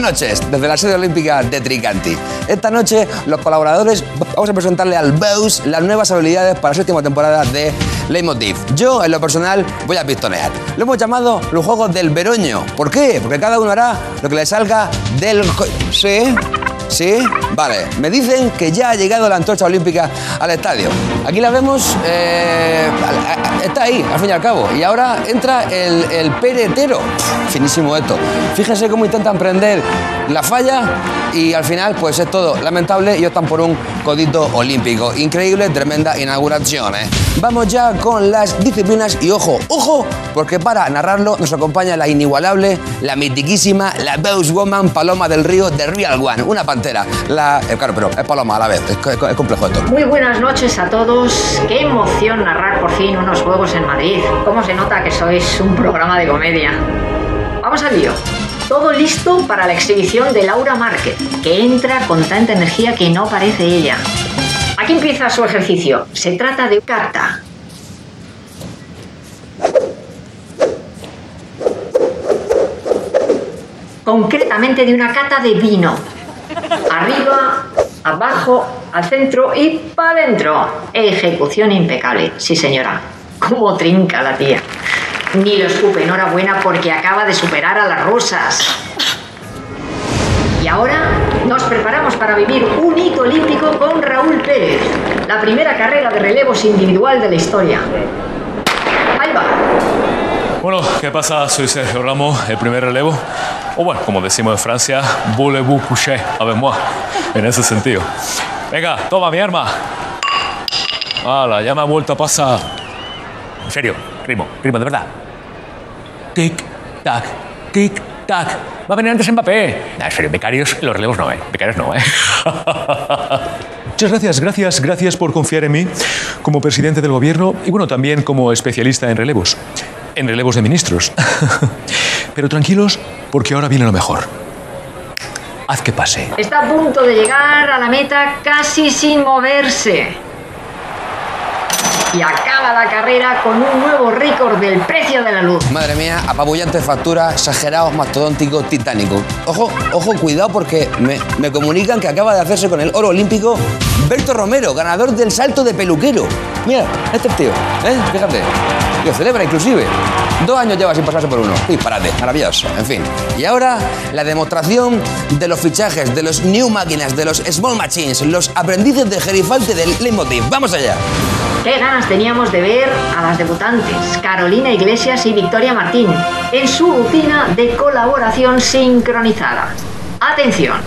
noches desde la sede olímpica de Tricanti. Esta noche los colaboradores vamos a presentarle al BOUS las nuevas habilidades para la séptima temporada de Leitmotiv. Yo, en lo personal, voy a pistonear. Lo hemos llamado los Juegos del Veroño. ¿Por qué? Porque cada uno hará lo que le salga del... ¿Sí? ¿Sí? Vale. Me dicen que ya ha llegado la antorcha olímpica al estadio. Aquí la vemos... eh, está ahí, al fin y al cabo. Y ahora entra el, peretero. Finísimo esto. Fíjense cómo intentan prender la falla y al final pues es todo lamentable y optan por un codito olímpico. Increíble, tremenda inauguración. ¿eh? Vamos ya con las disciplinas y ojo, ojo, porque para narrarlo nos acompaña la inigualable, la mitiquísima, la Boss Woman Paloma del Río de Real One, una La, eh, claro, pero es Paloma a la vez, es, co- es complejo esto. Muy buenas noches a todos. Qué emoción narrar por fin unos juegos en Madrid. ¿Cómo se nota que sois un programa de comedia? Vamos al lío. Todo listo para la exhibición de Laura Márquez, que entra con tanta energía que no parece ella. Aquí empieza su ejercicio. Se trata de kata. Concretamente de una cata de vino. Arriba, abajo, al centro y para adentro. Ejecución impecable, sí señora. ¿Cómo trinca la tía? Ni lo escupe, enhorabuena porque acaba de superar a las rusas. Y ahora nos preparamos para vivir un hito olímpico con Raúl Pérez, la primera carrera de relevos individual de la historia. Ahí va. Bueno, ¿qué pasa? Soy Sergio Ramos, el primer relevo. O bueno, como decimos en Francia, voulez-vous coucher avec moi? En ese sentido. Venga, toma mi arma. ¡Hala! Ya me ha vuelto a pasar. En serio, primo, primo, de verdad. Tic, tac, tic, tac. Va a venir antes Mbappé. Nah, en serio, becarios, los relevos no, ¿eh? Becarios no, ¿eh? Muchas gracias, gracias, gracias por confiar en mí como presidente del gobierno y bueno, también como especialista en relevos. En relevos de ministros. Pero tranquilos, porque ahora viene lo mejor. Haz que pase. Está a punto de llegar a la meta casi sin moverse. Y acaba la carrera con un nuevo récord del precio de la luz. Madre mía, apabullante factura, exagerado, mastodóntico, titánico. Ojo, ojo, cuidado porque me, me comunican que acaba de hacerse con el oro olímpico Berto Romero, ganador del salto de peluquero. Mira, este tío, ¿eh? Fíjate. Lo celebra inclusive. Dos años lleva sin pasarse por uno. Disparate, maravilloso. En fin. Y ahora la demostración de los fichajes, de los new máquinas, de los small machines, los aprendices de gerifalte del Leitmotiv. Vamos allá. Qué ganas teníamos de ver a las debutantes, Carolina Iglesias y Victoria Martín, en su rutina de colaboración sincronizada. Atención,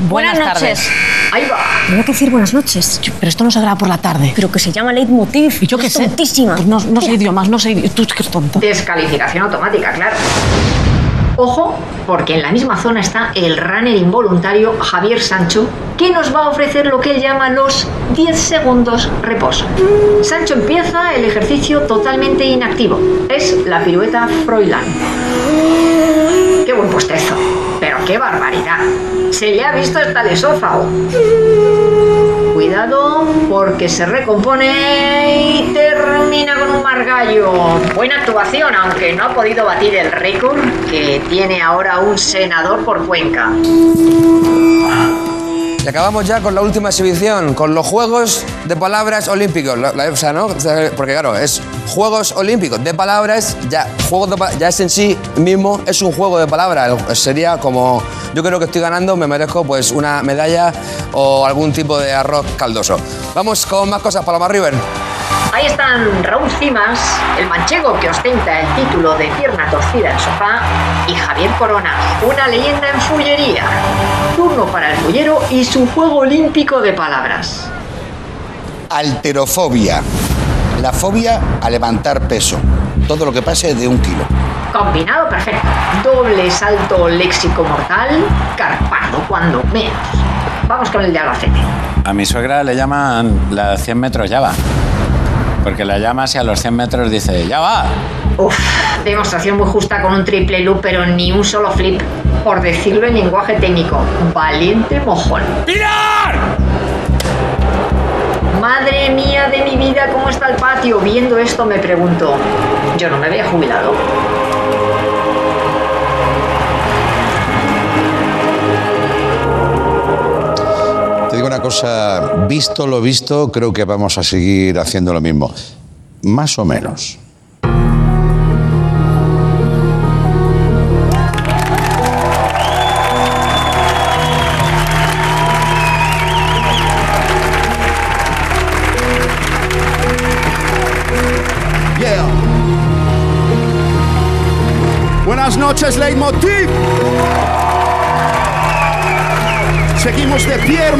Buenas, Buenas noches. ahí va. Tenía que decir buenas noches. Pero esto no se graba por la tarde. Pero que se llama leitmotiv. ¿Y yo qué Es sé? tontísima. Pues no, no sé idiomas, no sé idiomas. Tú es que eres tonto. Descalificación automática, claro. Ojo, porque en la misma zona está el runner involuntario Javier Sancho, que nos va a ofrecer lo que él llama los 10 segundos reposo. Sancho empieza el ejercicio totalmente inactivo. Es la pirueta Froilán. ¡Qué buen puestezo! ¡Pero qué barbaridad! Se le ha visto hasta el esófago. Cuidado porque se recompone y termina con un margallo. Buena actuación, aunque no ha podido batir el récord que tiene ahora un senador por Cuenca. Y acabamos ya con la última exhibición, con los Juegos de Palabras Olímpicos. La, la- o sea, ¿no? Porque claro, es Juegos Olímpicos de Palabras, ya, juegos de ya es en sí mismo, es un juego de palabras. Sería como, yo creo que estoy ganando, me merezco pues una medalla o algún tipo de arroz caldoso. Vamos con más cosas, Paloma River. Ahí están Raúl Cimas, el manchego que ostenta el título de pierna torcida en sofá, y Javier Corona, una leyenda en fullería. Turno para el fullero y su juego olímpico de palabras. Alterofobia. La fobia a levantar peso. Todo lo que pase de un kilo. Combinado perfecto. Doble salto léxico mortal, carpado cuando menos. Vamos con el de Albacete. A mi suegra le llaman la 100 metros ya va. Porque la llamas y a los 100 metros dice, ya va. Uf, demostración muy justa con un triple loop, pero ni un solo flip. Por decirlo en lenguaje técnico, valiente mojón. ¡Pilar! Madre mía de mi vida, ¿cómo está el patio? Viendo esto me pregunto, yo no me había jubilado. Cosa, visto lo visto, creo que vamos a seguir haciendo lo mismo. Más o menos. Buenas noches, Leitmotiv. Seguimos de pie.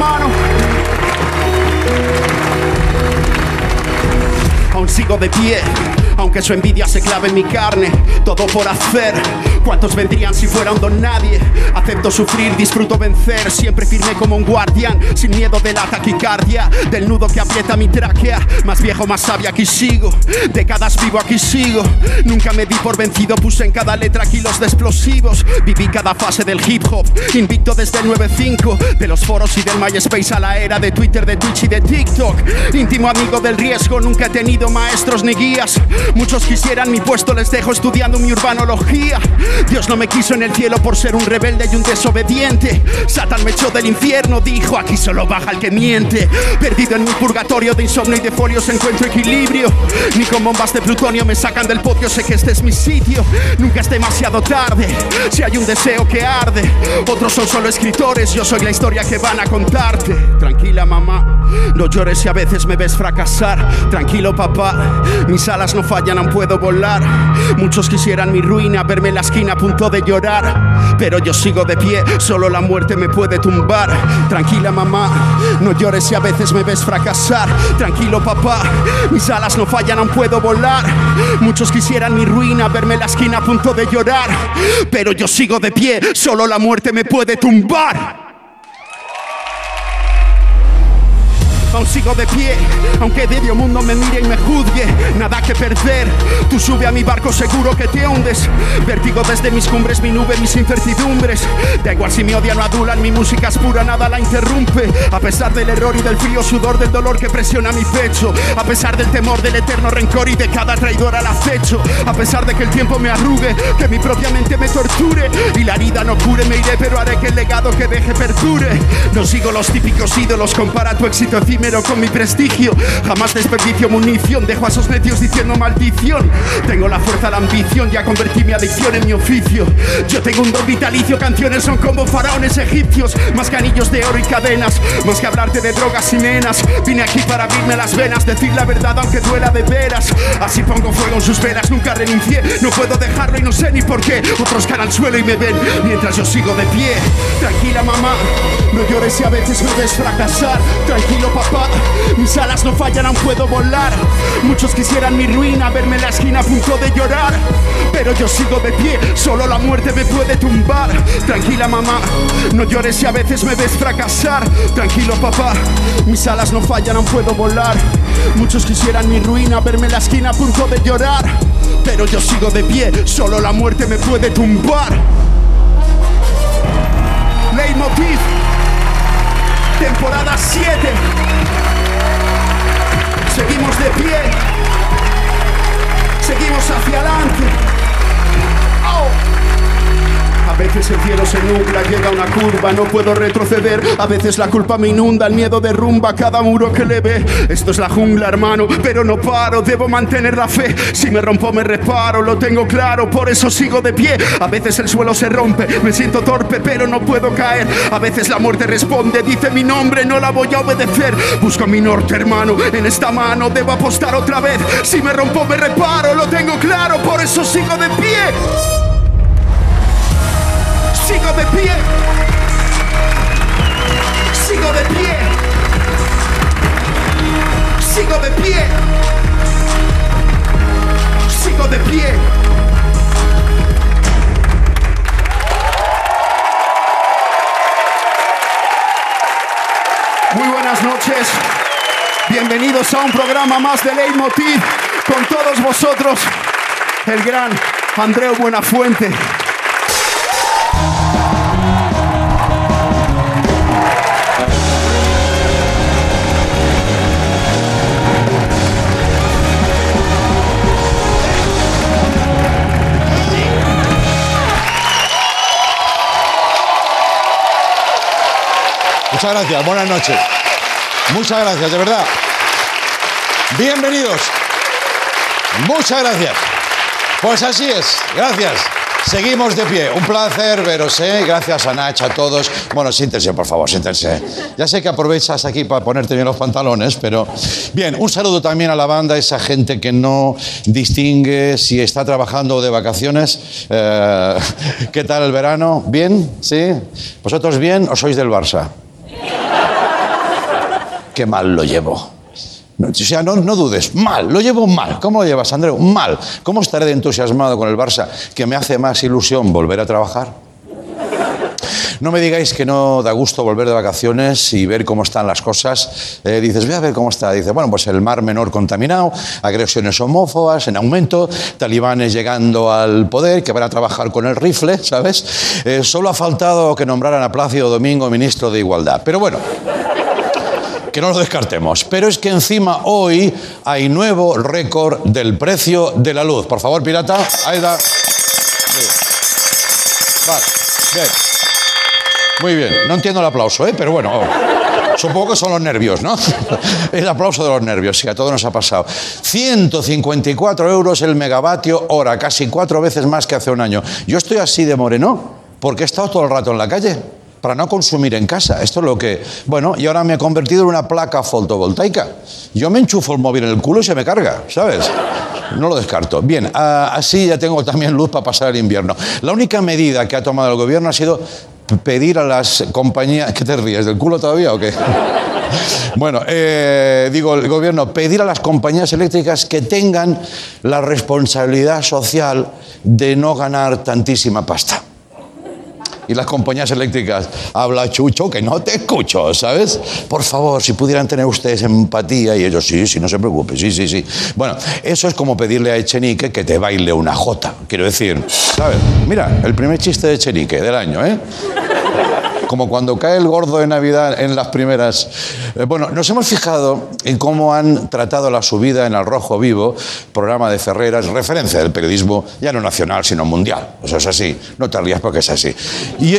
Sigo de pie, aunque su envidia se clave en mi carne. Todo por hacer. ¿Cuántos vendrían si fuera un don nadie? Acepto sufrir, disfruto vencer. Siempre firme como un guardián, sin miedo de la taquicardia, del nudo que aprieta mi tráquea. Más viejo, más sabio, aquí sigo. Décadas vivo, aquí sigo. Nunca me di por vencido, puse en cada letra kilos de explosivos. Viví cada fase del hip hop, invicto desde el 9-5. De los foros y del MySpace a la era de Twitter, de Twitch y de TikTok. Íntimo amigo del riesgo, nunca he tenido maestros ni guías. Muchos quisieran mi puesto, les dejo estudiando mi urbanología. Dios no me quiso en el cielo por ser un rebelde y un desobediente. Satan me echó del infierno, dijo, aquí solo baja el que miente. Perdido en mi purgatorio de insomnio y de folios encuentro equilibrio. Ni con bombas de plutonio me sacan del podio, sé que este es mi sitio. Nunca es demasiado tarde, si hay un deseo que arde. Otros son solo escritores, yo soy la historia que van a contarte. Tranquila mamá, no llores si a veces me ves fracasar. Tranquilo papá, mis alas no fallan, aún puedo volar. Muchos quisieran mi ruina, verme en la esquina a punto de llorar. Pero yo sigo de pie, solo la muerte me puede tumbar. Tranquila mamá, no llores si a veces me ves fracasar. Tranquilo papá, mis alas no fallan, aún puedo volar. Muchos quisieran mi ruina, verme en la esquina a punto de llorar. Pero yo sigo de pie, solo la muerte me puede tumbar. Aún sigo de pie, aunque medio mundo me mire y me juzgue, nada que perder. Tú sube a mi barco seguro que te hundes. Vértigo desde mis cumbres, mi nube, mis incertidumbres. Da igual si me odian o adulan, mi música es pura, nada la interrumpe. A pesar del error y del frío sudor del dolor que presiona mi pecho. A pesar del temor del eterno rencor y de cada traidor al acecho. A pesar de que el tiempo me arrugue, que mi propia mente me torture. Y la herida no cure, me iré, pero haré que el legado que deje perdure. No sigo los típicos ídolos, compara tu éxito con mi prestigio. Jamás desperdicio munición, dejo a esos necios diciendo maldición. Tengo la fuerza, la ambición, ya convertí mi adicción en mi oficio. Yo tengo un don vitalicio, canciones son como faraones egipcios. Más que anillos de oro y cadenas, más que hablarte de drogas y nenas. Vine aquí para abrirme las venas, decir la verdad aunque duela de veras. Así pongo fuego en sus venas, nunca renuncié, no puedo dejarlo y no sé ni por qué. Otros caen al suelo y me ven mientras yo sigo de pie. Tranquila mamá, no llores si a veces me ves fracasar. Tranquilo papá. Mis alas no fallan, puedo volar. Muchos quisieran mi ruina, verme en la esquina a punto de llorar. Pero yo sigo de pie, solo la muerte me puede tumbar. Tranquila mamá, no llores si a veces me ves fracasar. Tranquilo papá, mis alas no fallan, puedo volar. Muchos quisieran mi ruina, verme en la esquina a punto de llorar. Pero yo sigo de pie, solo la muerte me puede tumbar. Leitmotiv, temporada 7. Seguimos de pie. Seguimos hacia adelante. A veces el cielo se nubla, llega una curva, no puedo retroceder. A veces la culpa me inunda, el miedo derrumba cada muro que le ve. Esto es la jungla, hermano, pero no paro, debo mantener la fe. Si me rompo, me reparo, lo tengo claro, por eso sigo de pie. A veces el suelo se rompe, me siento torpe, pero no puedo caer. A veces la muerte responde, dice mi nombre, no la voy a obedecer. Busco mi norte, hermano, en esta mano debo apostar otra vez. Si me rompo, me reparo, lo tengo claro, por eso sigo de pie sigo de pie. Sigo de pie. Sigo de pie. Sigo de pie. Muy buenas noches. Bienvenidos a un programa más de Leitmotiv con todos vosotros, el gran Andreu Buenafuente. Muchas gracias, buenas noches. Muchas gracias, de verdad. Bienvenidos. Muchas gracias. Pues así es, gracias. Seguimos de pie. Un placer veros, ¿eh? Gracias a Nach, a todos. Bueno, siéntense, por favor, siéntense. Ya sé que aprovechas aquí para ponerte bien los pantalones, pero... Bien, un saludo también a la banda, esa gente que no distingue si está trabajando o de vacaciones. Eh, ¿Qué tal el verano? ¿Bien? ¿Sí? ¿Vosotros bien o sois del Barça? Qué mal lo llevo. No, o sea, no, no dudes, mal, lo llevo mal. ¿Cómo lo llevas, Andreu? Mal. ¿Cómo estaré de entusiasmado con el Barça que me hace más ilusión volver a trabajar? No me digáis que no da gusto volver de vacaciones y ver cómo están las cosas. Eh, dices, voy a ver cómo está. Dice, bueno, pues el mar menor contaminado, agresiones homófobas en aumento, talibanes llegando al poder, que van a trabajar con el rifle, ¿sabes? Eh, solo ha faltado que nombraran a Plácido Domingo ministro de Igualdad. Pero bueno que no lo descartemos. Pero es que encima hoy hay nuevo récord del precio de la luz. Por favor, pirata, ahí da. Sí. Vale, bien. Muy bien. No entiendo el aplauso, ¿eh? pero bueno. Supongo que son los nervios, ¿no? El aplauso de los nervios, sí, a todos nos ha pasado. 154 euros el megavatio hora, casi cuatro veces más que hace un año. Yo estoy así de moreno porque he estado todo el rato en la calle para no consumir en casa. Esto es lo que... Bueno, y ahora me he convertido en una placa fotovoltaica. Yo me enchufo el móvil en el culo y se me carga, ¿sabes? No lo descarto. Bien, ah, así ya tengo también luz para pasar el invierno. La única medida que ha tomado el gobierno ha sido pedir a las compañías... ¿Qué te ríes? ¿Del culo todavía o qué? Bueno, eh, digo, el gobierno, pedir a las compañías eléctricas que tengan la responsabilidad social de no ganar tantísima pasta y las compañías eléctricas, habla Chucho, que no te escucho, ¿sabes? Por favor, si pudieran tener ustedes empatía y ellos, sí, sí, no se preocupe, sí, sí, sí. Bueno, eso es como pedirle a Echenique que te baile una jota, quiero decir, ¿sabes? Mira, el primer chiste de Echenique del año, ¿eh? Como cuando cae el gordo de Navidad en las primeras. Eh, bueno, nos hemos fijado en cómo han tratado la subida en Al Rojo Vivo, programa de Ferreras, referencia del periodismo ya no nacional, sino mundial. Eso es así. No te rías porque es así. Y,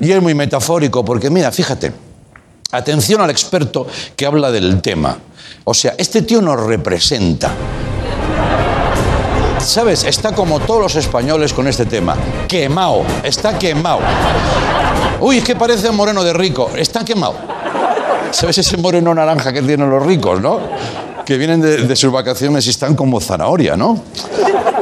y es muy metafórico porque, mira, fíjate, atención al experto que habla del tema. O sea, este tío nos representa. ¿Sabes? Está como todos los españoles con este tema. Quemado. Está quemado. Uy, es que parece un moreno de rico. Está quemado. ¿Sabes ese moreno naranja que tienen los ricos, no? Que vienen de, sus vacaciones y están como zanahoria, ¿no?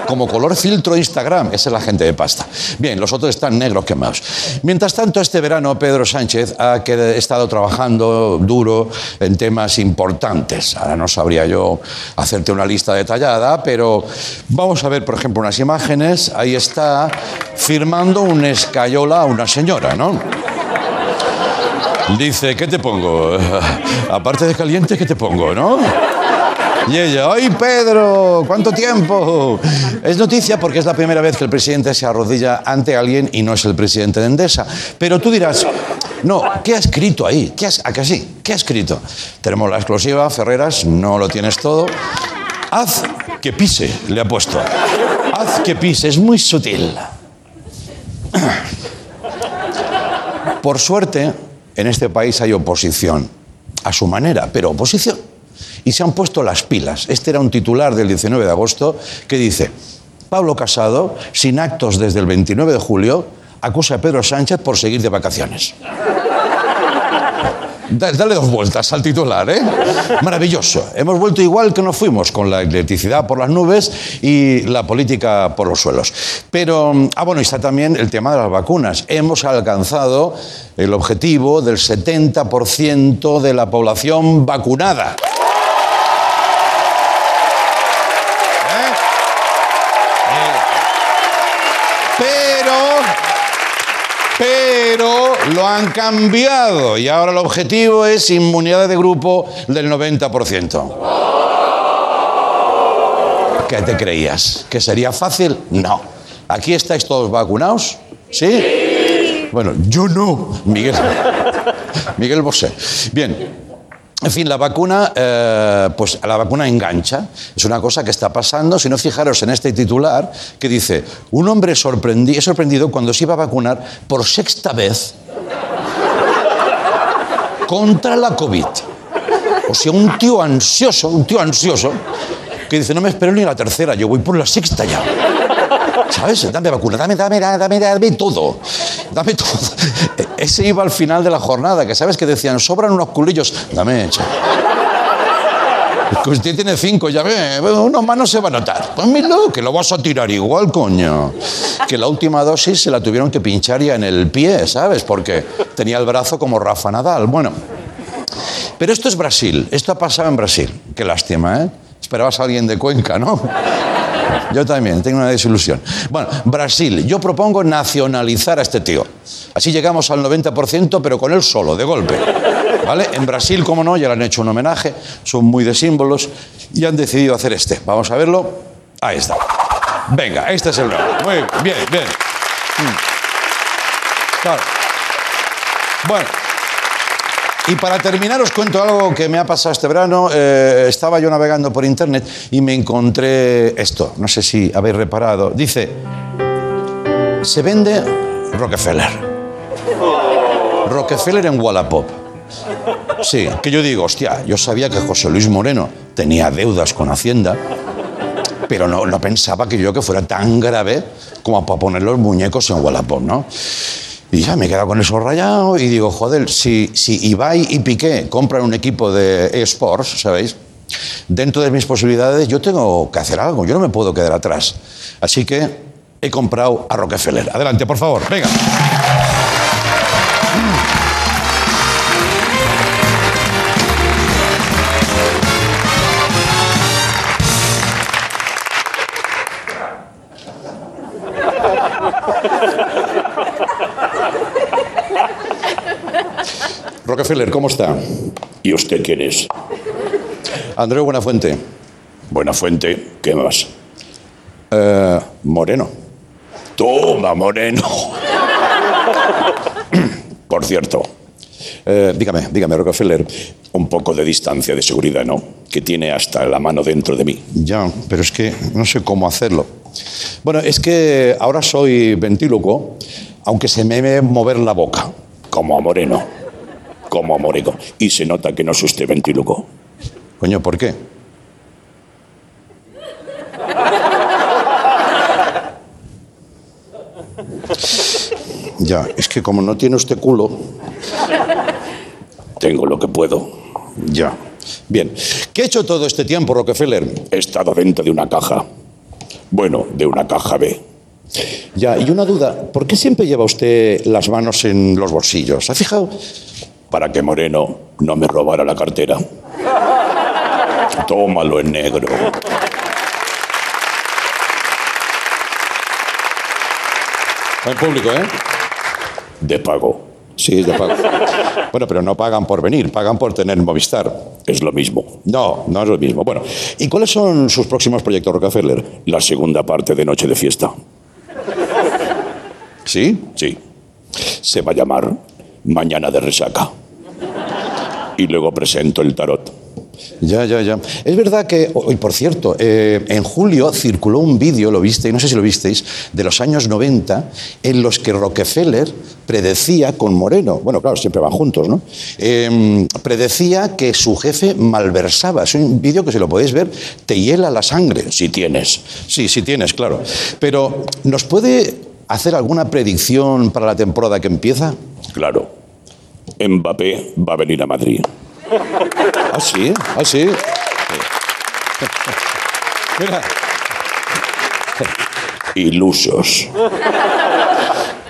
Como color filtro Instagram. Esa es la gente de pasta. Bien, los otros están negros quemados. Mientras tanto, este verano Pedro Sánchez ha estado trabajando duro en temas importantes. Ahora no sabría yo hacerte una lista detallada, pero vamos a ver, por ejemplo, unas imágenes. Ahí está firmando un escayola a una señora, ¿no? Dice, ¿qué te pongo? Aparte de caliente, ¿qué te pongo, no? Y ella, ¡ay, Pedro! ¿Cuánto tiempo? Es noticia porque es la primera vez que el presidente se arrodilla ante alguien y no es el presidente de Endesa. Pero tú dirás, no, ¿qué ha escrito ahí? ¿Qué has, ¿A que sí? ¿Qué ha escrito? Tenemos la exclusiva, Ferreras, no lo tienes todo. Haz que pise, le ha puesto. Haz que pise, es muy sutil. Por suerte, en este país hay oposición, a su manera, pero oposición. Y se han puesto las pilas. Este era un titular del 19 de agosto que dice, Pablo Casado, sin actos desde el 29 de julio, acusa a Pedro Sánchez por seguir de vacaciones. Da- Dale dos vueltas al titular, ¿eh? Maravilloso. Hemos vuelto igual que nos fuimos, con la electricidad por las nubes y la política por los suelos. Pero, ah, bueno, está también el tema de las vacunas. Hemos alcanzado el objetivo del 70% de la población vacunada. Lo han cambiado y ahora el objetivo es inmunidad de grupo del 90%. ¿Qué te creías? ¿Que sería fácil? No. ¿Aquí estáis todos vacunados? ¿Sí? Bueno, yo no, Miguel. Miguel Bosé. Bien. En fin, la vacuna, eh, pues la vacuna engancha. Es una cosa que está pasando. Si no, fijaros en este titular que dice, un hombre sorprendi- sorprendido cuando se iba a vacunar por sexta vez contra la COVID. O sea, un tío ansioso, un tío ansioso, que dice, no me espero ni la tercera, yo voy por la sexta ya. ¿Sabes? Dame vacuna, dame, dame, dame, dame todo. Dame todo. Ese iba al final de la jornada, que sabes que decían, sobran unos culillos. Dame, echa. Que usted tiene cinco, ya ve, uno más no se va a notar. Pues míralo, que lo vas a tirar igual, coño. Que la última dosis se la tuvieron que pinchar ya en el pie, ¿sabes? Porque tenía el brazo como Rafa Nadal. Bueno, pero esto es Brasil, esto ha pasado en Brasil. Qué lástima, ¿eh? Esperabas a alguien de Cuenca, ¿no? Yo también, tengo una desilusión. Bueno, Brasil, yo propongo nacionalizar a este tío. Así llegamos al 90%, pero con él solo, de golpe. ¿Vale? En Brasil, como no, ya le han hecho un homenaje, son muy de símbolos y han decidido hacer este. Vamos a verlo. Ahí está. Venga, este es el nuevo. Muy bien, bien. Mm. Claro. Bueno. Y para terminar os cuento algo que me ha pasado este verano. Eh, estaba yo navegando por internet y me encontré esto. No sé si habéis reparado. Dice, se vende Rockefeller. Rockefeller en Wallapop. Sí, que yo digo, hostia, yo sabía que José Luis Moreno tenía deudas con Hacienda, pero no, no pensaba que yo que fuera tan grave como para poner los muñecos en Wallapop, ¿no? Y ya me he quedado con eso rayado y digo, joder, si, si Ibai y Piqué compran un equipo de eSports, ¿sabéis? Dentro de mis posibilidades yo tengo que hacer algo, yo no me puedo quedar atrás. Así que he comprado a Rockefeller. Adelante, por favor, venga. Rockefeller, ¿cómo está? ¿Y usted quién es? Andreu Buenafuente. Buenafuente, ¿qué más? Eh, Moreno. Toma, Moreno. Por cierto, Eh, dígame, dígame, Rockefeller. un poco de distancia de seguridad, ¿no? Que tiene hasta la mano dentro de mí. Ya, pero es que no sé cómo hacerlo. Bueno, es que ahora soy ventílocuo, aunque se me ve mover la boca. Como a Moreno. Como a Moreno. Y se nota que no es usted. Coño, ¿por qué? Ya, es que como no tiene usted culo, Tengo lo que puedo. ya. Bien, ¿qué ha hecho todo este tiempo, Rockefeller? He estado dentro de una caja. Bueno, de una caja B. Ya, y una duda, ¿por qué siempre lleva usted las manos en los bolsillos? ¿Ha fijado? Para que Moreno no me robara la cartera. Tómalo en negro. En público, ¿eh? De pago. Sí, es de pago. Bueno, pero no pagan por venir, pagan por tener Movistar. Es lo mismo. No, no es lo mismo. Bueno, ¿y cuáles son sus próximos proyectos, Rockefeller? La segunda parte de Noche de Fiesta. ¿Sí? Sí. Se va a llamar Mañana de Resaca. Y luego presento el tarot. Ya, ya, ya. Es verdad que, hoy por cierto, eh, en julio circuló un vídeo, lo viste, no sé si lo visteis, de los años 90, en los que Rockefeller predecía con Moreno, bueno, claro, siempre van juntos, ¿no? Eh, predecía que su jefe malversaba. Es un vídeo que si lo podéis ver, te hiela la sangre. Si tienes. Sí, sí tienes, claro. Pero, ¿nos puede hacer alguna predicción para la temporada que empieza? Claro. Mbappé va a venir a Madrid. Ah, sí, ah, sí. Mira, Ilusos.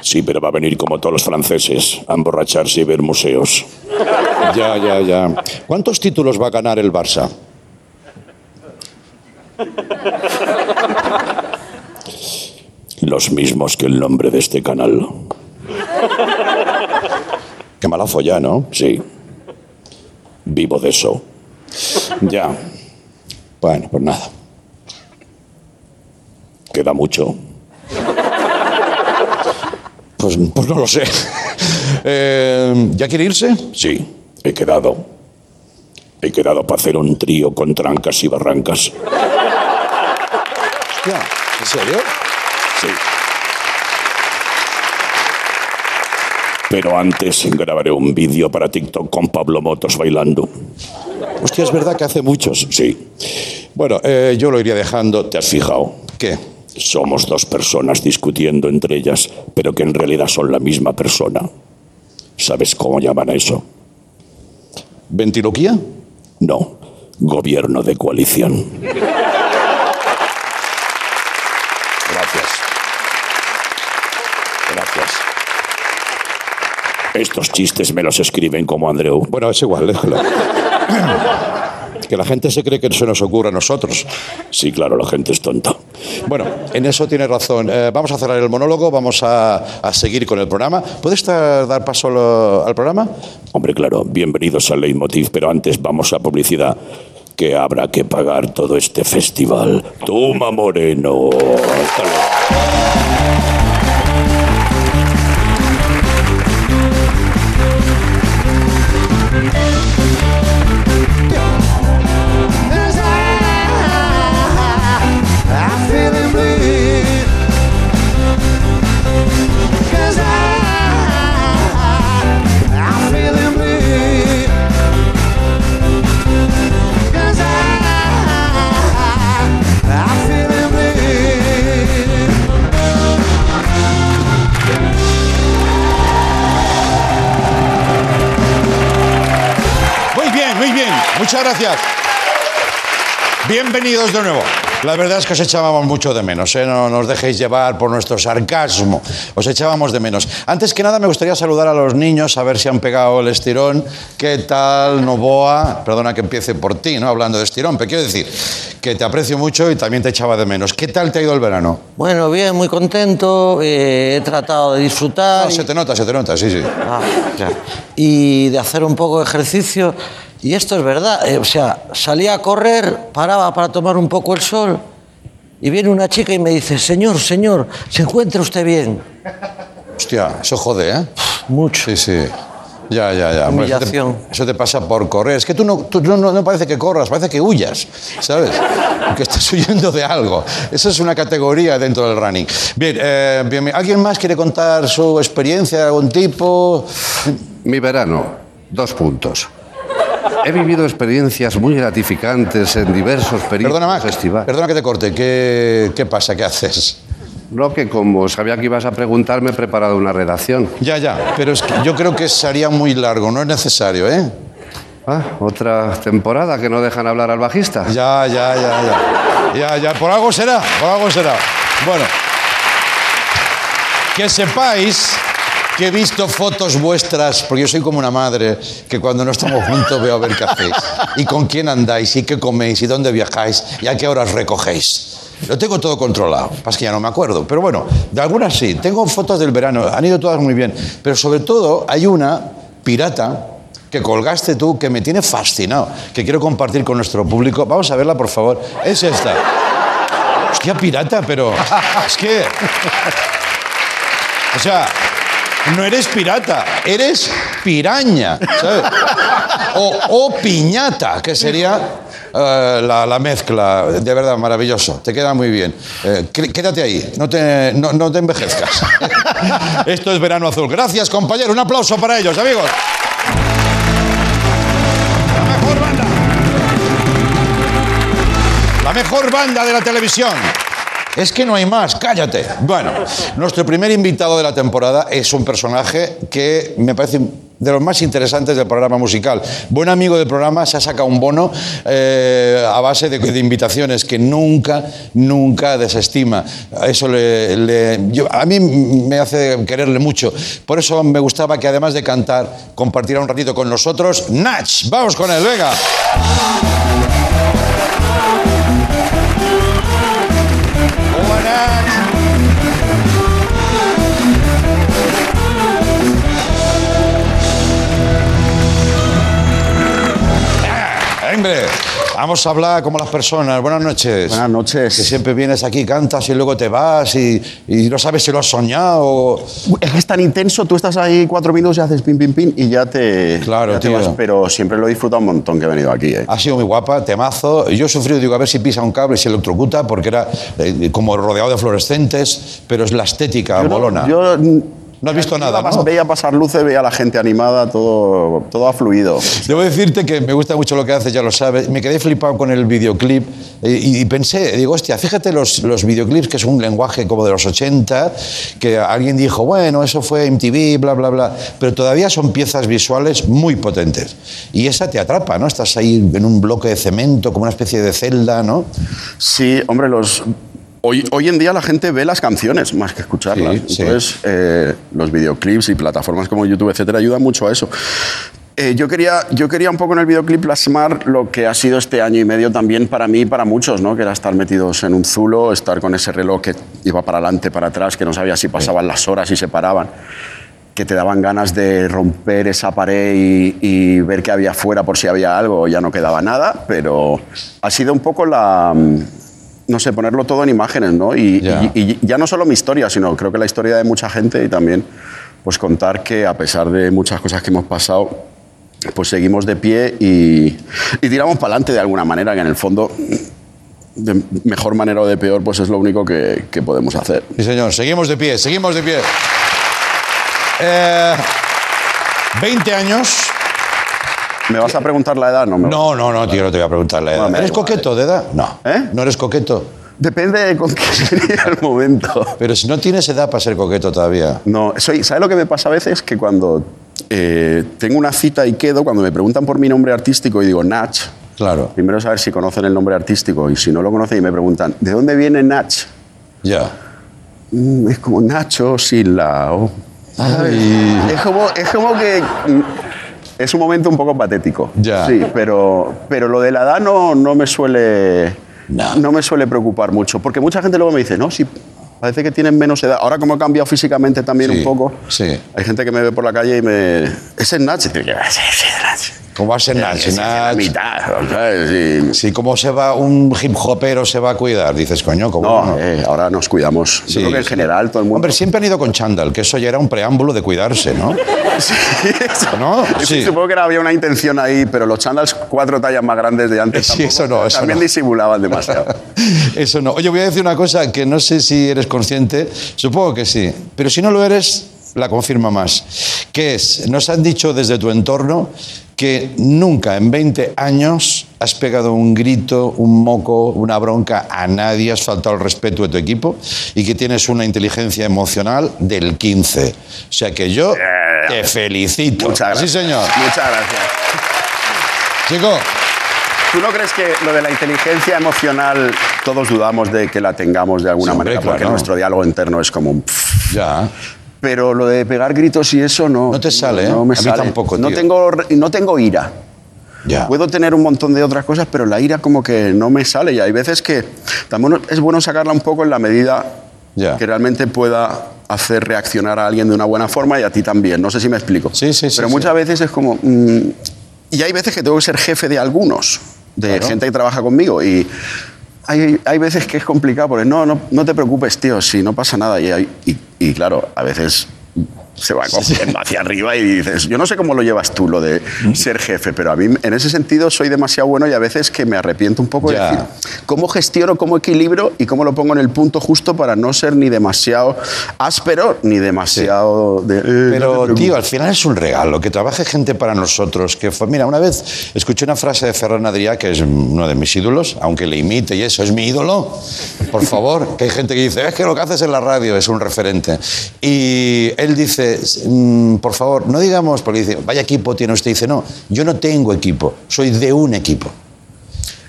Sí, pero va a venir como todos los franceses, a emborracharse y ver museos. ya, ya, ya. ¿Cuántos títulos va a ganar el Barça? Los mismos que el nombre de este canal. Qué mala folla, ¿no? Sí. Vivo de eso. Ya. Bueno, pues nada. Queda mucho. Pues, pues no lo sé. Eh, ¿Ya quiere irse? Sí, he quedado. He quedado para hacer un trío con trancas y barrancas. ¿En serio? Sí. Pero antes grabaré un vídeo para TikTok con Pablo Motos bailando. Hostia, es verdad que hace muchos, sí. Bueno, eh, yo lo iría dejando. ¿Te has fijado? ¿Qué? Somos dos personas discutiendo entre ellas, pero que en realidad son la misma persona. ¿Sabes cómo llaman a eso? ¿Ventiloquía? No, gobierno de coalición. Gracias. Gracias. Estos chistes me los escriben como Andreu. Bueno, es igual, déjalo. que la gente se cree que se nos ocurre a nosotros. Sí, claro, la gente es tonta. Bueno, en eso tiene razón. Eh, vamos a cerrar el monólogo, vamos a, a seguir con el programa. ¿Puedes dar paso lo- al programa? Hombre, claro, bienvenidos al Leitmotiv, pero antes vamos a publicidad. Que habrá que pagar todo este festival. Toma, Moreno. Hasta luego. Muchas gracias. Bienvenidos de nuevo. La verdad es que os echábamos mucho de menos, ¿eh? no nos dejéis llevar por nuestro sarcasmo, os echábamos de menos. Antes que nada me gustaría saludar a los niños, a ver si han pegado el estirón. ¿Qué tal, Novoa? Perdona que empiece por ti, ¿no? Hablando de estirón, pero quiero decir que te aprecio mucho y también te echaba de menos. ¿Qué tal te ha ido el verano? Bueno, bien, muy contento. eh, he tratado de disfrutar. Ah, se te nota, se te nota, sí, sí. Ah. Y de hacer un poco de ejercicio. Y esto es verdad. eh, o sea, salía a correr, paraba para tomar un poco el sol. Y viene una chica y me dice, señor, señor, ¿se encuentra usted bien? Hostia, eso jode, ¿eh? Mucho. Sí, sí. Ya, ya, ya. Hombre, eso te- Humillación. Eso te, pasa por correr. Es que tú, no, tú no, no- no parece que corras, parece que huyas, ¿sabes? Que estás huyendo de algo. Eso es una categoría dentro del running. Bien, eh, bien, ¿alguien más quiere contar su experiencia de algún tipo? Mi verano, dos puntos. He vivido experiencias muy gratificantes en diversos periodos Perdona, Mac, festivales. perdona que te corte. ¿Qué, ¿Qué pasa? ¿Qué haces? No, que como sabía que ibas a preguntar, me he preparado una redacción. Ya, ya, pero es que yo creo que sería muy largo, no es necesario, ¿eh? Ah, otra temporada que no dejan hablar al bajista. Ya, ya, ya, ya. Ya, ya, por algo será, por algo será. Bueno, que sepáis que he visto fotos vuestras, porque yo soy como una madre, que cuando no estamos juntos veo a ver qué hacéis, y con quién andáis, y qué coméis, y dónde viajáis, y a qué horas recogéis. Lo tengo todo controlado, pasa que ya no me acuerdo, pero bueno, de algunas sí. Tengo fotos del verano, han ido todas muy bien, pero sobre todo hay una pirata que colgaste tú que me tiene fascinado, que quiero compartir con nuestro público. Vamos a verla, por favor. Es esta. Hostia, pirata, pero es que... O sea, no eres pirata, eres piraña, ¿sabes? O, piñata, que sería eh, la, la mezcla. De verdad, maravilloso. Te queda muy bien. Eh, qué- quédate ahí, no te, no, no te envejezcas. Esto es Verano Azul. Gracias, compañero. Un aplauso para ellos, amigos. La mejor banda. La mejor banda de la televisión. Es que no hay más, cállate. Bueno, nuestro primer invitado de la temporada es un personaje que me parece de los más interesantes del programa musical. Buen amigo del programa, se ha sacado un bono eh, a base de, invitaciones que nunca, nunca desestima. Eso le, a mí me hace quererle mucho. Por eso me gustaba que además de cantar, compartiera un ratito con nosotros. Nach, vamos con él, venga. Hombre, vamos a hablar como las personas. Buenas noches. Buenas noches. Que siempre vienes aquí, cantas y luego te vas y, y no sabes si lo has soñado. Es que es tan intenso, tú estás ahí cuatro minutos y haces pin, pin, pin y ya te. Claro, ya te tío. vas, pero siempre lo he disfrutado un montón que he venido aquí. ¿eh? Ha sido muy guapa, temazo. Yo he sufrido, digo, a ver si pisa un cable y se electrocuta, porque era eh, como rodeado de fluorescentes, pero es la estética Yo no- molona. yo mm, No has visto nada, ¿no? Veía pasar luces, veía a la gente animada, todo, todo ha fluido. Debo decirte que me gusta mucho lo que haces, ya lo sabes. Me quedé flipado con el videoclip eh, y, y pensé, digo, hostia, fíjate los, los videoclips, que es un lenguaje como de los 80, que alguien dijo, bueno, eso fue MTV, bla, bla, bla, pero todavía son piezas visuales muy potentes. Y esa te atrapa, ¿no? Estás ahí en un bloque de cemento, como una especie de celda, ¿no? Sí, hombre, los... Hoy, hoy en día la gente ve las canciones más que escucharlas. Sí, sí. Entonces, eh, los videoclips y plataformas como YouTube, etcétera, ayudan mucho a eso. Eh, yo, quería, yo quería un poco en el videoclip plasmar lo que ha sido este año y medio también para mí y para muchos, ¿no? que era estar metidos en un zulo, estar con ese reloj que iba para adelante, para atrás, que no sabía si pasaban las horas y se paraban, que te daban ganas de romper esa pared y, y ver qué había fuera por si había algo, ya no quedaba nada, pero ha sido un poco la... No sé, ponerlo todo en imágenes, ¿no? Y Ya. y- y ya no solo mi historia, sino creo que la historia de mucha gente y también pues contar que a pesar de muchas cosas que hemos pasado, pues seguimos de pie y, y tiramos para adelante de alguna manera, que en el fondo, de mejor manera o de peor, pues es lo único que, que podemos hacer. Sí, señor, seguimos de pie, seguimos de pie. Eh, 20 años. ¿Me vas a preguntar la edad? No, me No, no, no, tío, no te voy a preguntar la edad. Bueno, ¿Eres igual, coqueto de edad? No. ¿Eh? ¿No eres coqueto? Depende de con qué sería el momento. Pero si no tienes edad para ser coqueto todavía. No, soy, ¿sabes lo que me pasa a veces? Que cuando eh, tengo una cita y quedo, cuando me preguntan por mi nombre artístico y digo Nach, Claro. primero saber si conocen el nombre artístico y si no lo conocen y me preguntan, ¿de dónde viene Nach? Ya. Mm, es como Nacho sin la O. ¿sabes? Ay. Es como, es como que... Es un momento un poco patético. Ya. Sí, pero, pero lo de la edad no, no me suele... No. me suele preocupar mucho. Porque mucha gente luego me dice, no, si parece que tienen menos edad. Ahora como he cambiado físicamente también Sí, un poco, sí. hay gente que me ve por la calle y me... ¿Es el Nach? Y digo, "Sí, sí, es Nach". ¿Cómo va a ser Nach? Sí, sí, la mitad, ¿sabes? Y- Sí, ¿cómo se va un hip hopero se va a cuidar? Dices, coño, ¿cómo No, no? eh, ahora nos cuidamos. Sí, Yo creo que en general todo el mundo... Hombre, siempre han ido con chándal, que eso ya era un preámbulo de cuidarse, ¿no? Sí, eso- ¿No? Sí. Supongo que había una intención ahí, pero los chandals cuatro tallas más grandes de antes Sí, tampoco- eso no, eso también no. disimulaban demasiado. Eso no. Oye, voy a decir una cosa que no sé si eres consciente, supongo que sí, pero si no lo eres, la confirma más. Que es, nos han dicho desde tu entorno que nunca en 20 años has pegado un grito, un moco, una bronca a nadie, has faltado el respeto de tu equipo y que tienes una inteligencia emocional del 15. O sea que yo te felicito. Muchas gracias. Sí, señor. Muchas gracias. Chico, ¿Tú no crees que lo de la inteligencia emocional todos dudamos de que la tengamos de alguna manera? Porque claro. nuestro diálogo interno es como un... pff. ya. Pero lo de pegar gritos y eso no... No te sale, ¿eh? No me A mí sale. tampoco, No tío. tengo, re- no tengo ira. Ya. Puedo tener un montón de otras cosas, pero la ira como que no me sale. Y hay veces que también es bueno sacarla un poco en la medida Ya. que realmente pueda hacer reaccionar a alguien de una buena forma y a ti también. No sé si me explico. Sí, sí, sí, Pero sí. muchas veces es como... mm, y hay veces que tengo que ser jefe de algunos, de Claro. gente que trabaja conmigo. Y hay, hay veces que es complicado porque no, no, no te preocupes, tío, si no pasa nada. Y, y, y claro, a veces se va cogiendo hacia arriba y dices, yo no sé cómo lo llevas tú, lo de ser jefe, pero a mí en ese sentido soy demasiado bueno y a veces que me arrepiento un poco Ya. de decir, ¿cómo gestiono, cómo equilibro y cómo lo pongo en el punto justo para no ser ni demasiado áspero ni demasiado... de, eh, no Pero, preocupes"? tío, al final es un regalo que trabaje gente para nosotros. Que fue, mira, una vez escuché una frase de Ferran Adrià, que es uno de mis ídolos, aunque le imite y eso, es mi ídolo. Por favor, que hay gente que dice, es que lo que haces en la radio es un referente. Y él dice, "Mm, por favor, no digamos, porque dice, vaya equipo tiene usted. Dice, no, yo no tengo equipo, soy de un equipo.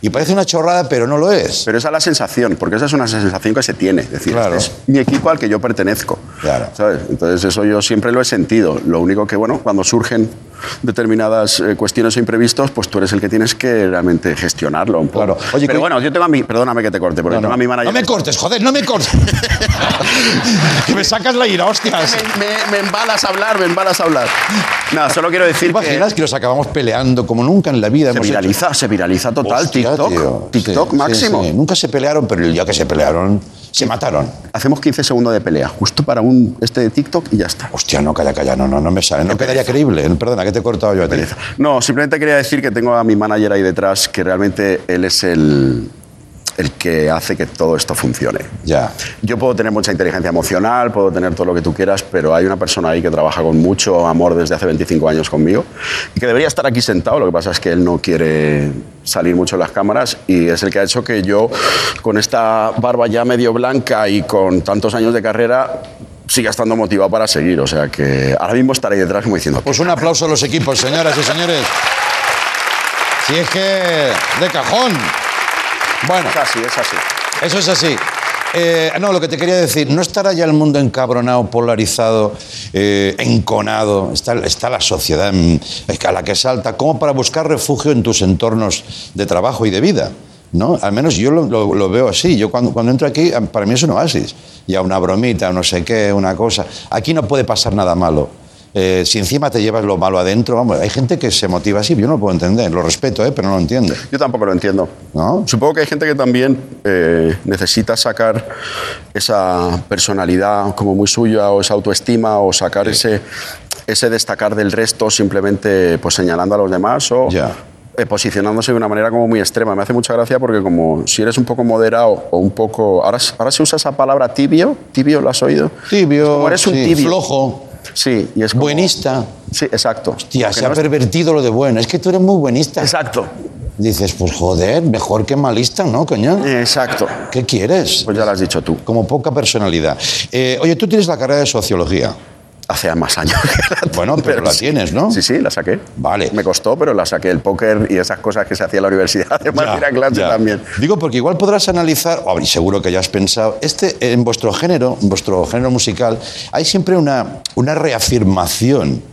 Y parece una chorrada, pero no lo es. Pero esa es la sensación, porque esa es una sensación que se tiene. Es decir, Claro. es mi equipo al que yo pertenezco. Claro. ¿sabes? Entonces, eso yo siempre lo he sentido. Lo único que, bueno, cuando surgen determinadas eh, cuestiones o imprevistos, pues tú eres el que tienes que realmente gestionarlo un poco. Claro. Oye, pero cu- bueno, yo tengo a mi. Perdóname que te corte, porque No, tengo no. a mi manager. No me cortes, joder, no me cortes. que me sacas la ira, hostias. Me, me- me embalas a hablar, me embalas a hablar. Nada, solo quiero decir ¿Te imaginas que nos acabamos peleando como nunca en la vida? Se hemos hecho? viraliza, se viraliza total. Hostia, TikTok, tío. TikTok Sí, máximo. sí, sí. Nunca se pelearon, pero el día que se pelearon, se mataron. Hacemos 15 segundos de pelea, justo para un este de TikTok y ya está. Hostia, no, calla, calla, no, no, no me sale. No quedaría creíble. Perdona, que te he cortado yo a ti. No, simplemente quería decir que tengo a mi manager ahí detrás, que realmente él es el, el que hace que todo esto funcione. Ya. Yo puedo tener mucha inteligencia emocional, puedo tener todo lo que tú quieras, pero hay una persona ahí que trabaja con mucho amor desde hace 25 años conmigo y que debería estar aquí sentado. Lo que pasa es que él no quiere salir mucho en las cámaras y es el que ha hecho que yo, con esta barba ya medio blanca y con tantos años de carrera, siga estando motivado para seguir. O sea que ahora mismo estaré detrás como diciendo, Pues un aplauso a los equipos, señoras y señores. Si es que de cajón. Bueno. Es así, es así. Eso es así. Eh, no, lo que te quería decir, ¿no estará ya el mundo encabronado, polarizado, eh, enconado? Está, está la sociedad a la que salta, como para buscar refugio en tus entornos de trabajo y de vida. ¿no? Al menos yo lo, lo- lo veo así. Yo cuando, cuando entro aquí, para mí es un oasis. Ya una bromita, no sé qué, una cosa. Aquí no puede pasar nada malo. Eh, si encima te llevas lo malo adentro, vamos, hay gente que se motiva así, yo no lo puedo entender, lo respeto, ¿eh? pero no lo entiendo. Yo tampoco lo entiendo. ¿No? Supongo que hay gente que también eh, necesita sacar esa personalidad como muy suya o esa autoestima o sacar ese, ese destacar del resto simplemente pues, señalando a los demás o eh, posicionándose de una manera como muy extrema. Me hace mucha gracia porque como si eres un poco moderado o un poco... Ahora, ahora se usa esa palabra tibio. ¿Tibio lo has oído? Tibio, Como eres un sí, tibio. flojo. Sí, y es como- Buenista. Sí, exacto. Hostia, se ha es- pervertido lo de bueno. Es que tú eres muy buenista. Exacto. Dices, pues joder, mejor que malista, ¿no, coño? Exacto. ¿Qué quieres? Pues ya lo has dicho tú. Como poca personalidad. Eh, oye, tú tienes la carrera de sociología. Hace más años. Bueno, pero, la sí. tienes, ¿no? Sí, sí, la saqué. Vale. Me costó, pero la saqué. El póker y esas cosas que se hacía en la universidad. Además, Ya, ir a clase ya. también. Digo, porque igual podrás analizar, o seguro que ya has pensado, este, en vuestro género, en vuestro género musical, hay siempre una, una reafirmación.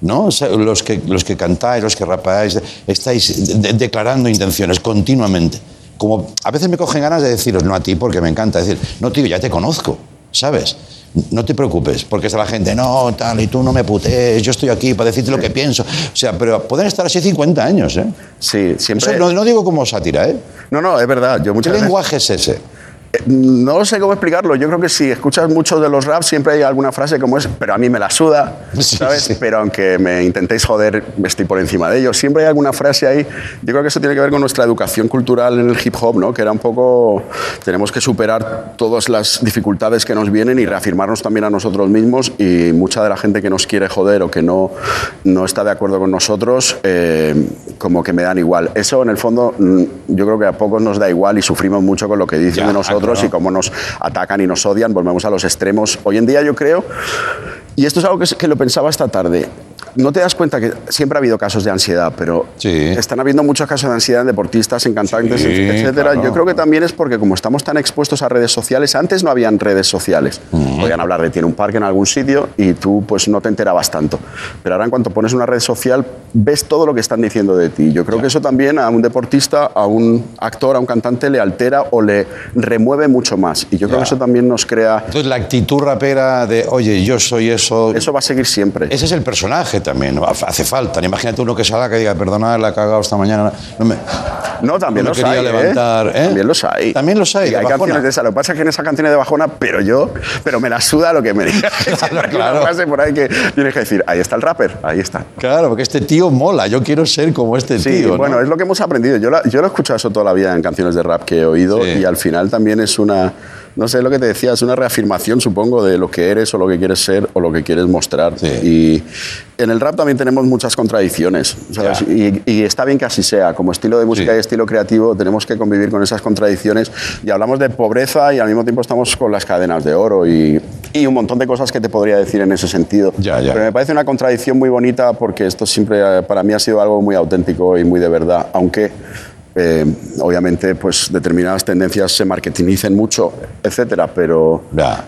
¿No? O sea, los, que, los que cantáis, los que rapáis, estáis de- declarando intenciones continuamente. Como a veces me cogen ganas de deciros, no a ti porque me encanta decir, no tío, ya te conozco, ¿sabes? No te preocupes, porque está la gente, no, tal, y tú no me putees, yo estoy aquí para decirte lo que pienso. O sea, pero pueden estar así 50 años, ¿eh? Sí, siempre. Eso no, no digo como sátira, ¿eh? No, no, es verdad. Yo ¿Qué veces- lenguaje es ese? No sé cómo explicarlo. Yo creo que si escuchas mucho de los raps, siempre hay alguna frase como es, pero a mí me la suda, ¿sabes? Pero aunque me intentéis joder, estoy por encima de ellos. Siempre hay alguna frase ahí. Yo creo que eso tiene que ver con nuestra educación cultural en el hip hop, ¿no? Que era un poco, tenemos que superar todas las dificultades que nos vienen y reafirmarnos también a nosotros mismos. Y mucha de la gente que nos quiere joder o que no, no está de acuerdo con nosotros, eh, como que me dan igual. Eso, en el fondo, mm, yo creo que a pocos nos da igual y sufrimos mucho con lo que dicen de nosotros claro. y cómo nos atacan y nos odian, volvemos a los extremos. Hoy en día yo creo, y esto es algo que, que lo pensaba esta tarde, no te das cuenta que siempre ha habido casos de ansiedad, pero están habiendo muchos casos de ansiedad en deportistas, en cantantes, Sí, etcétera. claro. Yo creo que también es porque como estamos tan expuestos a redes sociales, antes no habían redes sociales. Podían hablar de ti en un parque en algún sitio y tú pues no te enterabas tanto. Pero ahora en cuanto pones una red social, ves todo lo que están diciendo de ti. Yo creo que eso también a un deportista, a un actor, a un cantante le altera o le remueve mucho más. Y yo creo que eso también nos crea... Entonces, la actitud rapera de, oye, yo soy eso. Eso va a seguir siempre. Ese es el personaje también, hace falta. Imagínate uno que salga que diga, perdona, la he cagado esta mañana. No, me, No, también no los quería hay, ¿eh? levantar. ¿eh? También los hay. También los hay. Y hay bajona. canciones de esa. Lo que pasa es que en esa canción de bajona, pero yo, pero me la suda lo que me diga. Claro. una frase por ahí que tienes que decir, ahí está el rapper, ahí está. Claro, porque este tío mola. Yo quiero ser como este Sí, tío. ¿no? bueno, es lo que hemos aprendido. Yo, la- yo lo he escuchado eso toda la vida en canciones de rap que he oído Sí. y al final también es una, no sé lo que te decía, es una reafirmación, supongo, de lo que eres o lo que quieres ser o lo que quieres mostrar. Y en el rap también tenemos muchas contradicciones, ¿sabes? Y, y está bien que así sea. Como estilo de música y estilo creativo tenemos que convivir con esas contradicciones y hablamos de pobreza y al mismo tiempo estamos con las cadenas de oro y, y un montón de cosas que te podría decir en ese sentido. Ya, ya. Pero me parece una contradicción muy bonita porque esto siempre eh, para mí ha sido algo muy auténtico y muy de verdad, aunque eh, obviamente pues determinadas tendencias se marketinicen mucho, etcétera, pero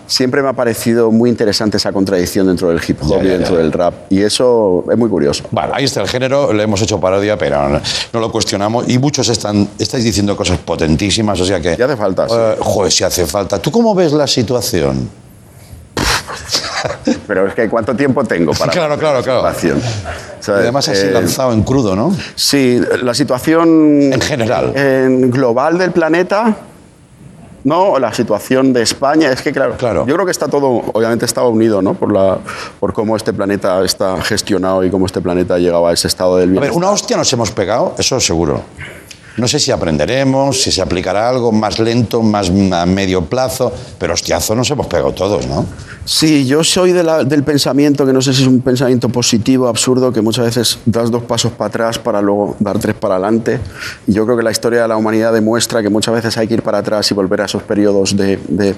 siempre me ha parecido muy interesante esa contradicción dentro del hip hop Ya, y dentro del rap y eso es muy curioso. Vale, ahí está el género, le hemos hecho parodia, pero no, no lo cuestionamos. Y muchos están, estáis diciendo cosas potentísimas, o sea que. Ya hace falta. joder, si hace falta. ¿Tú cómo ves la situación? Pero es que ¿cuánto tiempo tengo para Claro, claro, claro. Y además así lanzado en crudo, ¿no? Sí, la situación... En general. En global del planeta, no, la situación de España, es que claro, yo creo que está todo, obviamente estaba unido, ¿no? Por, la, por cómo este planeta está gestionado y cómo este planeta ha llegado a ese estado del A ver, bienestar. una hostia nos hemos pegado, eso seguro. No sé si aprenderemos, si se aplicará algo más lento, más a medio plazo, pero hostiazo nos hemos pegado todos, ¿no? Sí, yo soy del pensamiento, que no sé si es un pensamiento positivo, absurdo, que muchas veces das dos pasos para atrás para luego dar tres para adelante. Yo creo que la historia de la humanidad demuestra que muchas veces hay que ir para atrás y volver a esos periodos de-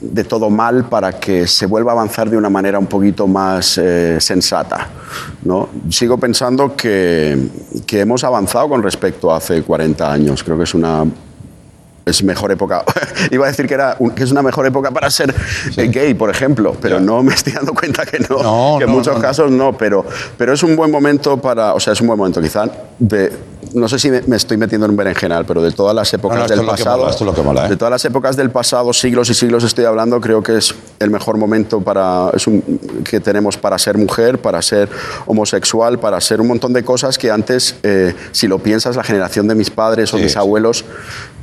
de todo mal para que se vuelva a avanzar de una manera un poquito más eh, sensata. ¿no? Sigo pensando que, que hemos avanzado con respecto a hace 40 años. Creo que es una es mejor época. Iba a decir que, era un- que es una mejor época para ser eh, gay, por ejemplo, pero no me estoy dando cuenta que no. que en no, muchos casos no, pero, pero es un buen momento para. O sea, es un buen momento, quizá. De, no sé si me, me estoy metiendo en un berenjenal, pero de todas las épocas No, no, esto del pasado. mola, mola, ¿eh? De todas las épocas del pasado, siglos y siglos estoy hablando, creo que es el mejor momento para, es un- que tenemos para ser mujer, para ser homosexual, para ser un montón de cosas que antes, eh, si lo piensas, la generación de mis padres o mis abuelos,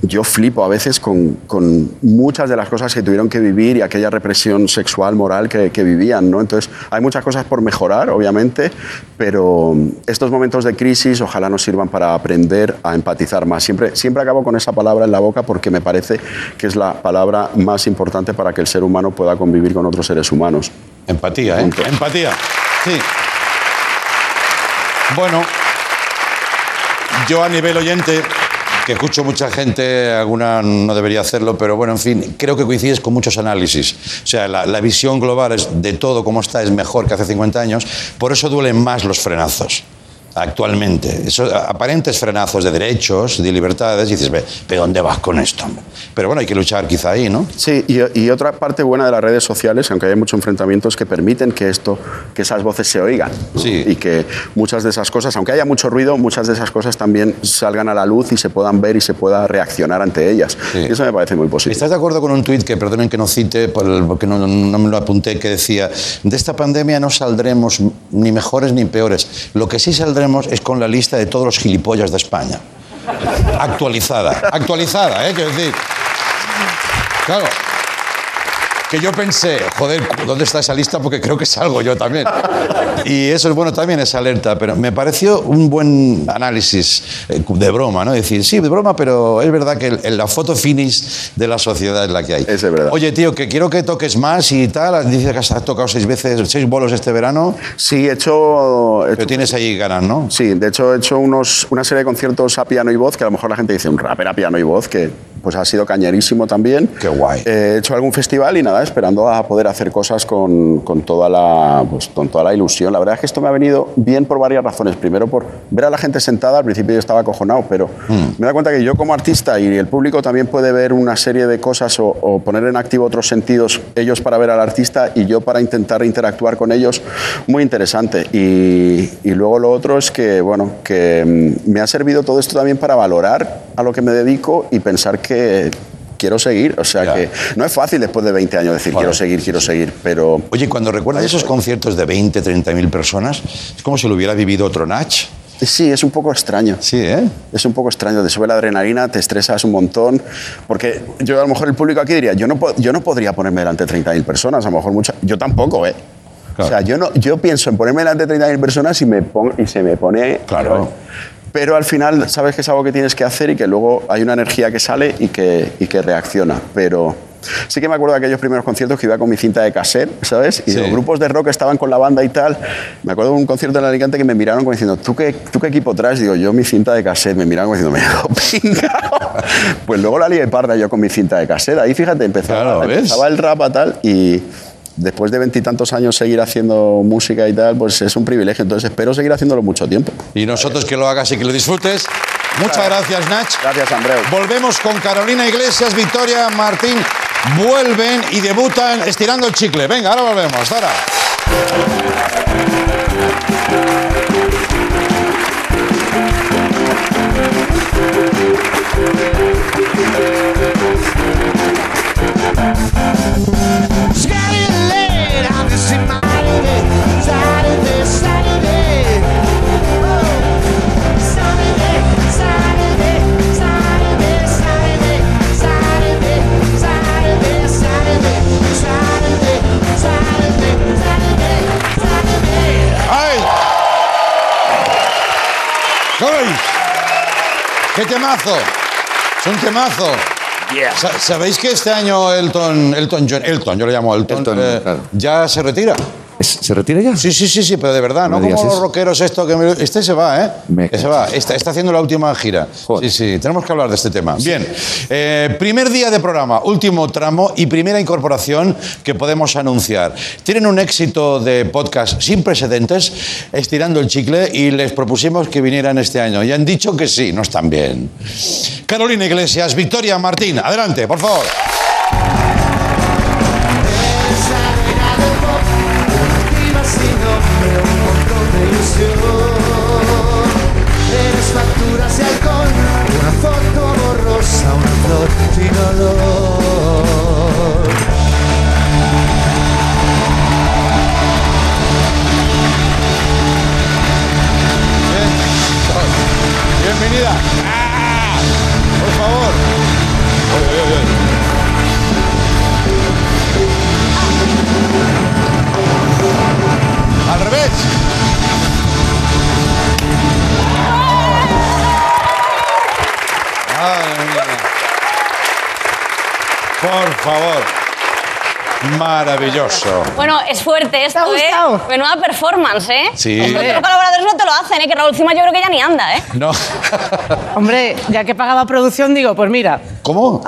yo flipo a veces con, con muchas de las cosas que tuvieron que vivir y aquella represión sexual, moral que, que vivían. ¿no? Entonces, hay muchas cosas por mejorar, obviamente, pero estos momentos de crisis ojalá nos sirvan para aprender a empatizar más. Siempre, siempre acabo con esa palabra en la boca porque me parece que es la palabra más importante para que el ser humano pueda convivir con otros seres humanos. Empatía, ¿eh? Punto. Empatía. Sí. Bueno, yo a nivel oyente, que escucho mucha gente, alguna no debería hacerlo, pero bueno, en fin, creo que coincides con muchos análisis. O sea, la, visión global es de todo como está es mejor que hace 50 años, por eso duelen más los frenazos. Actualmente, esos aparentes frenazos de derechos, de libertades, y dices, ve, ¿pero dónde vas con esto? hombre?". Pero bueno, hay que luchar quizá ahí, ¿no? Sí, y, y otra parte buena de las redes sociales, aunque hay muchos enfrentamientos, que permiten que esto, que esas voces se oigan. ¿no? Y que muchas de esas cosas, aunque haya mucho ruido, muchas de esas cosas también salgan a la luz y se puedan ver y se pueda reaccionar ante ellas. Y eso me parece muy positivo. ¿Estás de acuerdo con un tuit que, perdonen que no cite, porque no, no me lo apunté, que decía, de esta pandemia no saldremos ni mejores ni peores. Lo que sí saldremos es con la lista de todos los gilipollas de España. Actualizada. Actualizada, ¿eh? Quiero decir. Claro. Que yo pensé, joder, ¿dónde está esa lista? Porque creo que salgo yo también. Y eso es bueno también, esa alerta. Pero me pareció un buen análisis eh, de broma, ¿no? Decir, sí, de broma, pero es verdad que el- la foto finish de la sociedad es la que hay. Es verdad. Oye, tío, que quiero que toques más y tal. Dice que has tocado seis veces, seis bolos este verano. Sí, he hecho... Pero tienes ahí ganas, ¿no? Sí, de hecho he hecho unos, una serie de conciertos a piano y voz, que a lo mejor la gente dice un rapper a piano y voz, que pues ha sido cañerísimo también. Qué guay. he hecho algún festival y nada, esperando a poder hacer cosas con, con toda la, pues, con toda la ilusión. La verdad es que esto me ha venido bien por varias razones. Primero, por ver a la gente sentada, al principio yo estaba acojonado, pero me da cuenta que yo como artista y el público también puede ver una serie de cosas o, o poner en activo otros sentidos, ellos para ver al artista y yo para intentar interactuar con ellos, muy interesante. Y, y luego lo otro es que, bueno, que mm, me ha servido todo esto también para valorar a lo que me dedico y pensar que quiero seguir. O sea que no es fácil después de 20 años decir quiero seguir, quiero seguir, pero... Oye, cuando recuerdas esos conciertos de 20, 30 mil personas, es como si lo hubiera vivido otro Nach. Sí, es un poco extraño. Sí, ¿eh? Es un poco extraño. Te sube la adrenalina, te estresas un montón. Porque yo, a lo mejor, el público aquí diría: Yo no, yo no podría ponerme delante de 30.000 personas. A lo mejor muchas. Yo tampoco, ¿eh? O sea, yo, no, yo pienso en ponerme delante de 30.000 personas y, me pon- y se me pone. Claro. Pero al final sabes que es algo que tienes que hacer y que luego hay una energía que sale y que, y que reacciona. Pero sí que me acuerdo de aquellos primeros conciertos que iba con mi cinta de cassette, ¿sabes? Y Sí. los grupos de rock estaban con la banda y tal. Me acuerdo de un concierto en Alicante que me miraron como diciendo, ¿tú qué, ¿tú qué equipo traes? Digo, yo mi cinta de cassette. Me miraron como diciendo, me. Pues luego la lié parda yo con mi cinta de cassette. Ahí, fíjate, empezaba, Claro, empezaba el rap a tal y después de veintitantos años seguir haciendo música y tal, pues es un privilegio. Entonces espero seguir haciéndolo mucho tiempo. Y nosotros que lo hagas y que lo disfrutes. Muchas gracias, Nach. Gracias, Andreu. Volvemos con Carolina Iglesias, Victoria, Martín. Vuelven y debutan estirando el chicle. Venga, ahora volvemos. Hasta ahora. ¿Qué ¡Qué temazo! Es un temazo. Sa- ¿Sabéis que este año Elton, Elton John, Elton, yo le llamo Elton, Elton, eh, claro. ya se retira? ¿Se retira ya? Sí, sí, sí, sí, pero de verdad, No Como los rockeros esto que me- Este se va, ¿eh? Me Que se va. Está, está haciendo la última gira. Sí, sí, tenemos que hablar de este tema. Bien, eh, primer día de programa, último tramo y primera incorporación que podemos anunciar. Tienen un éxito de podcast sin precedentes, estirando el chicle, y les propusimos que vinieran este año. Y han dicho que sí, no están bien. Carolina Iglesias, Victoria Martín, adelante, por favor. Bienvenida. Por favor. Maravilloso. Bueno, es fuerte esto, ¿eh? Menuda performance, ¿eh? Sí. Los colaboradores no te lo hacen, ¿eh? Que Raúl Cima yo creo que ya ni anda, ¿eh? No. Hombre, ya que pagaba producción, digo, pues mira. ¿Cómo?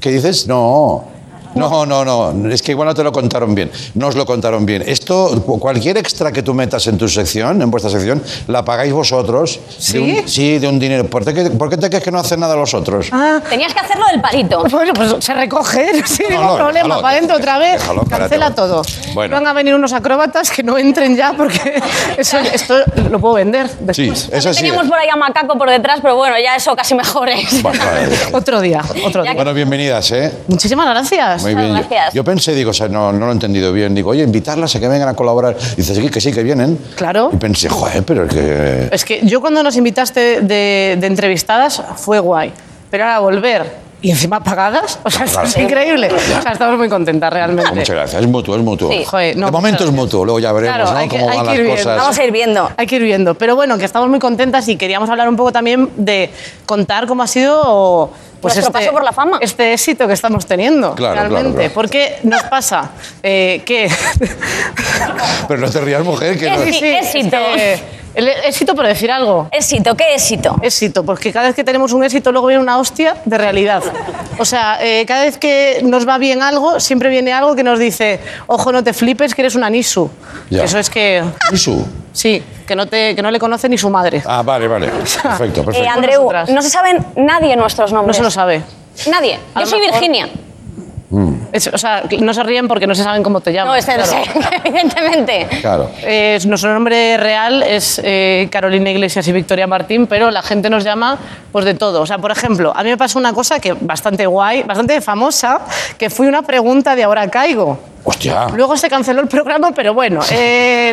¿Qué dices? No. No, no, no. Es que igual no te lo contaron bien. No os lo contaron bien. Esto, cu- cualquier extra que tú metas en tu sección, en vuestra sección, la pagáis vosotros. ¿Sí? De un, sí, de un dinero. ¿Por qué, por qué te crees que no hacen nada los otros? Ah, Tenías que hacerlo del palito. bueno, pues se recoge, sin ningún problema. déjalo. para adentro otra vez, Déjalo, cancela espérate. todo. Bueno. Van a venir unos acróbatas que no entren ya porque eso, esto lo puedo vender después. Sí, eso sí. Teníamos por ahí a Macaco por detrás, pero bueno, ya eso casi mejor es. Vale, vale. Otro día, otro día. Bueno, bienvenidas, ¿eh? Muchísimas gracias. Muy bien. Yo- gracias. Yo, pensé, digo, o sea, no, no lo he entendido bien. Digo, oye, invitarlas a que vengan a colaborar. Dices, sí, que sí, que vienen. Claro. Y pensé, joder, pero es que... Es que yo cuando nos invitaste de, de entrevistadas fue guay, pero ahora volver y encima pagadas, o sea, esto Claro. es increíble. O sea, estamos muy contentas realmente. Muchas gracias. Es mutuo, es mutuo. Sí. Joder, no, de momento es mutuo, luego ya veremos Claro, ¿no? que, cómo van las viendo. cosas. Vamos a ir viendo. Hay que ir viendo. Pero bueno, que estamos muy contentas y queríamos hablar un poco también de contar cómo ha sido pues Nuestro este, paso por la fama. este éxito que estamos teniendo Claro, claro, realmente. claro. Porque nos pasa eh, que... Pero no te rías, mujer, que no... Sí, sí, éxito. es que el éxito por decir algo. Éxito, ¿qué éxito? Éxito, porque cada vez que tenemos un éxito luego viene una hostia de realidad. O sea, eh, cada vez que nos va bien algo, siempre viene algo que nos dice, ojo, no te flipes, que eres una Nisu. Ya. Eso es que... Isu. Sí, que no, te, que no le conoce ni su madre. Ah, vale, vale. Perfecto, Eh, perfecto. Andreu, Nosotras. no se saben nadie nuestros No nombres. se lo sabe. Nadie. Yo soy mejor- Es- o sea, no se ríen porque no se saben cómo te llamas. No, este no claro. sé, evidentemente. Claro. Eh, nuestro nombre real es eh, Carolina Iglesias y Victoria Martín, pero la gente nos llama pues de todo. O sea, por ejemplo, a mí me pasó una cosa que bastante guay, bastante famosa, que fue una pregunta de Ahora Caigo. Hostia. Luego se canceló el programa, pero bueno, eh,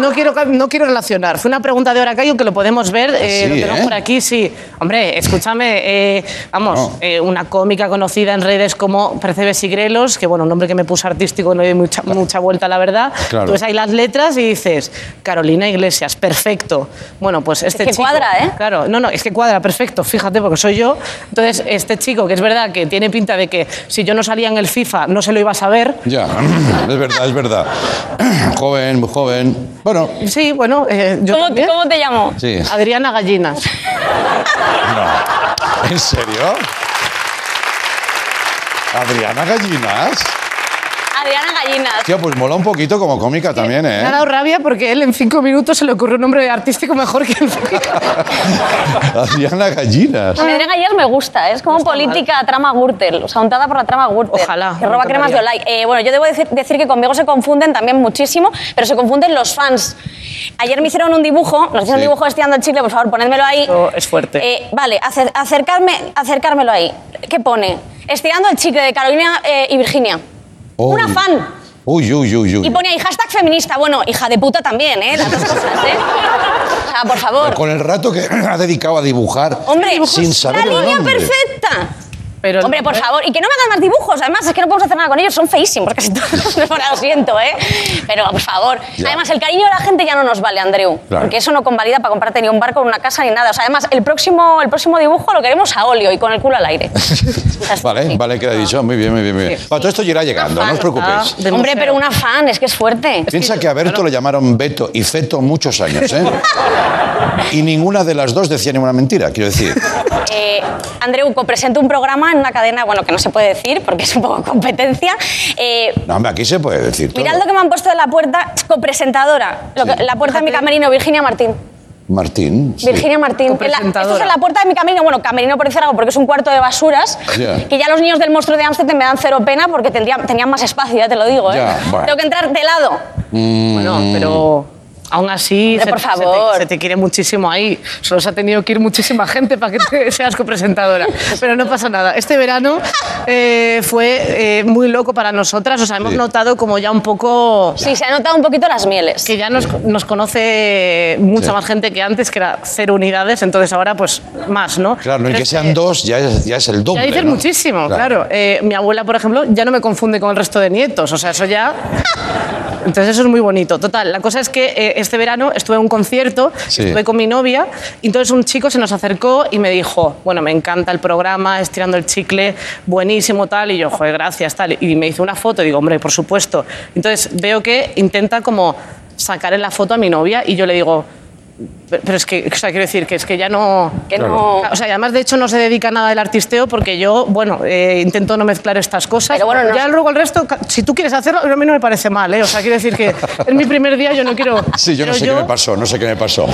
no, quiero, no quiero relacionar. Fue una pregunta de Hora Caigo que lo podemos ver, eh, Sí, lo tenemos ¿eh? por aquí, sí. Hombre, escúchame, eh, vamos, No. eh, una cómica conocida en redes como Percebes y Grelos, que bueno, un nombre que me puso artístico, no doy mucha, mucha vuelta, la verdad. Claro. Tú ves ahí las letras y dices, Carolina Iglesias, perfecto. Bueno, pues este que chico... cuadra, ¿eh? Claro, no, no, es que cuadra, perfecto, fíjate, porque soy yo. Entonces, este chico, que es verdad que tiene pinta de que si yo no salía en el FIFA no se lo iba a saber, Ya, es verdad, es verdad. joven, muy joven. Bueno, Sí, bueno, eh, yo ¿Cómo, también. cómo te llamo? sí. Adriana Gallinas. No. ¿En serio? ¿Adriana Gallinas? Adriana Gallinas. Tío, pues mola un poquito como cómica también, Me ha ¿eh? dado rabia porque él en cinco minutos se le ocurrió un nombre artístico mejor que el Adriana Gallinas. Adriana Gallinas me gusta, ¿eh? es como política trama Gürtel, o sea, untada por la trama Gürtel. Ojalá, Que roba cremas de. Olay. Eh, bueno, yo debo decir, decir que conmigo se confunden también muchísimo, pero se confunden los fans. Ayer me hicieron un dibujo, nos hicieron Sí. un dibujo estirando el chicle, por favor, ponedmelo ahí. Esto es fuerte. Eh, vale, acer- acercarme, acercármelo ahí. ¿Qué pone? Estirando el chicle de Carolina eh, y Virginia. Una Uy. fan. Uy, uy, uy, uy. Y pone ahí hashtag feminista. Bueno, hija de puta también, ¿eh? Las dos cosas, ¿eh? O sea, por favor. Con el rato que ha dedicado a dibujar Hombre, sin saber la línea perfecta. Pero el Hombre, por nombre- favor, y que no me hagan más dibujos. Además, es que no podemos hacer nada con ellos, son feísimos casi todos. Lo siento, ¿eh? Pero, por favor. Ya. Además, el cariño de la gente ya no nos vale, Andreu. Claro. Porque eso no convalida para comprarte ni un barco, ni una casa, ni nada. O sea, además, el próximo, el próximo dibujo lo queremos a óleo y con el culo al aire. Vale, vale, queda dicho. Muy bien, muy bien. Muy bien. Bueno, todo esto irá llegando, no os preocupéis. Hombre, pero una fan, es que es fuerte. Piensa que a Berto le llamaron Beto y Feto muchos años, ¿eh? Y ninguna de las dos decía ninguna mentira, quiero decir. Eh, Andreu, presento un programa en una cadena, bueno, que no se puede decir porque es un poco competencia. Eh, No, hombre, aquí se puede decir todo. mirad lo que me han puesto de la puerta, copresentadora. Lo que- la puerta de mi camerino, Virginia Martín. Martín. sí. Virginia Martín. En la- esto es en la puerta de mi camerino. Bueno, camerino por decir algo, porque es un cuarto de basuras. Ya. Que ya los niños del monstruo de Amsterdam me dan cero pena porque tendrían, tenían más espacio, ya te lo digo. ¿eh? Ya, bueno. Tengo que entrar de lado. Bueno, Mm. pero aún así Hombre, se, por se te- favor. se te quiere muchísimo ahí. Solo se ha tenido que ir muchísima gente para que te seas copresentadora. Pero no pasa nada. Este verano eh, fue eh, muy loco para nosotras. O sea, hemos Sí. notado como ya un poco... Sí, se han notado un poquito las mieles. Que ya nos, nos conoce mucha Sí. más gente que antes, que era cero unidades, entonces ahora pues más, ¿no? Claro, no, y que sean dos ya es, ya es el doble. ya dices ¿no? muchísimo, claro. Eh, mi abuela, por ejemplo, ya no me confunde con el resto de nietos. O sea, eso ya. Entonces, eso es muy bonito. Total, la cosa es que eh, este verano estuve en un concierto, Sí. estuve con mi novia, y entonces un chico se nos acercó y me dijo: Bueno, me encanta el programa, estirando el chicle, buenísimo, tal. Y yo, joder, gracias, tal. Y me hizo una foto y digo: Hombre, por supuesto. Entonces, veo que intenta como sacar en la foto a mi novia y yo le digo. Pero es que, o sea, quiero decir que es que ya no... Que no- O sea, y además, de hecho, no se dedica nada al artisteo porque yo, bueno, eh, intento no mezclar estas cosas. Pero bueno, no- ya luego el resto, si tú quieres hacerlo, a mí no me parece mal, ¿eh? O sea, quiero decir que es mi primer día, yo no quiero... Sí, yo no sé qué me pasó, no sé qué me pasó.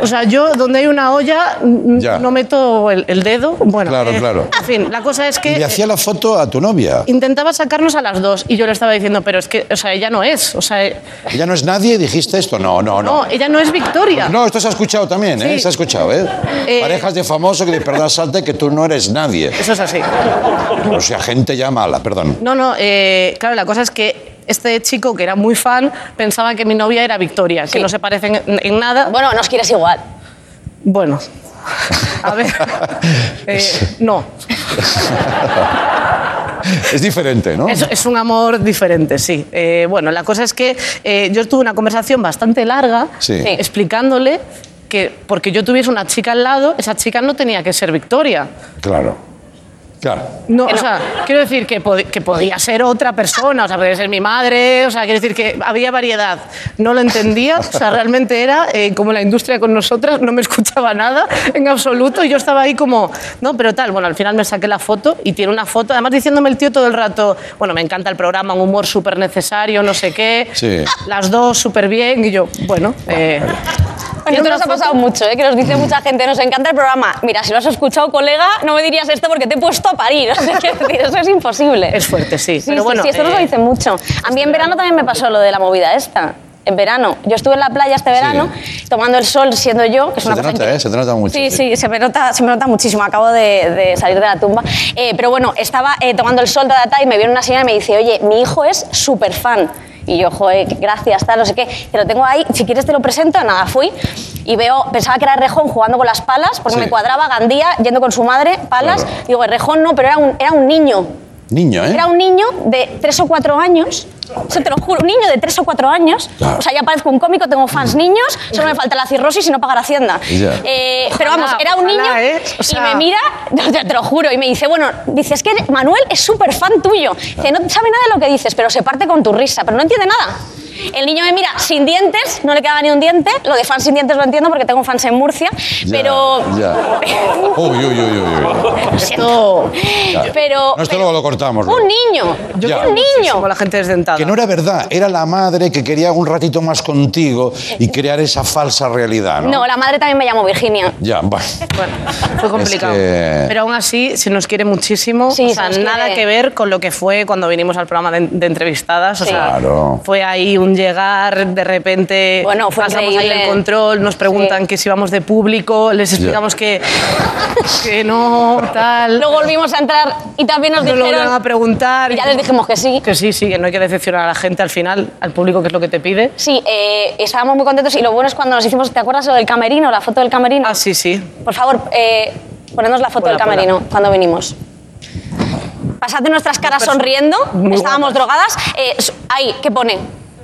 O sea, yo donde hay una olla Ya. no meto el, el dedo. Bueno, Claro, eh, claro. En fin, la cosa es Y que... le hacía la foto a tu novia. Intentaba sacarnos a las dos y yo le estaba diciendo, pero es que, o sea, ella no es, o sea, eh, ¿Ella no es nadie? ¿Dijiste esto? No, no, no. no, ella no es Victoria. No, esto se ha escuchado también, ¿eh? Sí. Se ha escuchado, ¿eh? Eh, Parejas de famosos que de verdad salte que tú no eres nadie. Eso es así. O sea, gente ya mala, perdón. No, no, eh, claro, la cosa es que este chico que era muy fan pensaba que mi novia era Victoria, que Sí. no se parecen en, en nada. Bueno, nos quieres igual. Bueno, a ver, eh, no, Es diferente, ¿no? es, es un amor diferente, sí. Eh, bueno, la cosa es que eh, yo tuve una conversación bastante larga Sí. Explicándole que porque yo tuviese una chica al lado, esa chica no tenía que ser Victoria. Claro. Claro. No, o sea, quiero decir que, pod- que podía ser otra persona, o sea, podía ser mi madre, o sea, quiero decir que había variedad. No lo entendía, o sea, realmente era eh, como la industria con nosotras, no me escuchaba nada en absoluto, y yo estaba ahí como, no, pero tal, bueno, al final me saqué la foto y tiene una foto, además diciéndome el tío todo el rato, bueno, me encanta el programa, un humor súper necesario, no sé qué, Sí. las dos súper bien, y yo, bueno, eh, A nosotros nos ha pasado mucho, ¿eh? que nos dice mucha gente, nos encanta el programa. Mira, si lo has escuchado, colega, no me dirías esto porque te he puesto a parir. O sea, eso es imposible. es fuerte, sí, Sí, pero sí, bueno. sí, esto nos lo eh, dicen mucho. A mí en verano también me pasó lo de la movida esta. En verano. Yo estuve en la playa este verano, tomando el sol siendo yo, que es Se una te cosa nota, increíble. ¿eh? Se te nota mucho. Sí, sí, se me nota, se me nota muchísimo. Acabo de, de salir de la tumba. Eh, pero bueno, estaba eh, tomando el sol, ta, y me viene una señora y me dice, oye, mi hijo es súper fan. Y yo, joder, gracias, tal, no sé qué. Te lo tengo ahí, si quieres te lo presento. Nada, fui y veo, pensaba que era Rejón jugando con las palas, porque Sí. me cuadraba Gandía yendo con su madre, palas. Claro. Digo, Rejón no, pero era un, era un niño. Niño, ¿eh? Era un niño de tres o cuatro años. Eso te lo juro, un niño de tres o cuatro años. O sea, ya parezco un cómico, tengo fans niños, solo me falta la cirrosis y no pagar Hacienda. Eh, pero vamos, era un ojalá, niño ¿eh? O sea- y me mira, te lo juro, y me dice, bueno, dice, es que Manuel es súper fan tuyo. Dice, no sabe nada de lo que dices, pero se parte con tu risa, pero no entiende nada. El niño me mira sin dientes, no le quedaba ni un diente. Lo de fans sin dientes lo entiendo porque tengo fans en Murcia, Ya, pero... Ya. Uy, uy, uy, uy, uy. Lo siento. Claro. Pero... No, esto luego lo cortamos. Un niño, Ya. un niño. Como la gente desdentada. Que no era verdad, era la madre que quería un ratito más contigo y crear esa falsa realidad, ¿no? No, la madre también me llamó Virginia. Ya, bueno. Bueno, fue complicado. que- Pero aún así se nos quiere muchísimo. Sí, o se sea, nos nada quiere. que ver con lo que fue cuando vinimos al programa de, de entrevistadas. O Sí. sea, Claro. fue ahí un llegar, de repente Bueno, fue pasamos ahí increíble. el control, nos preguntan Sí. que si vamos de público, les explicamos que, que no, tal. Luego volvimos a entrar y también nos nos lo dijeron... a preguntar. y ya les dijimos que sí. Que sí, sí, que no hay que decepcionar a la gente al final, al público, que es lo que te pide. Sí, eh, estábamos muy contentos y lo bueno es cuando nos hicimos, ¿te acuerdas lo del camerino, la foto del camerino? Ah, sí, sí. Por favor, eh, ponednos la foto Ponla, del camerino cuando vinimos. Pasad nuestras caras sonriendo. Estábamos drogadas. Eh, ahí, ¿qué pone?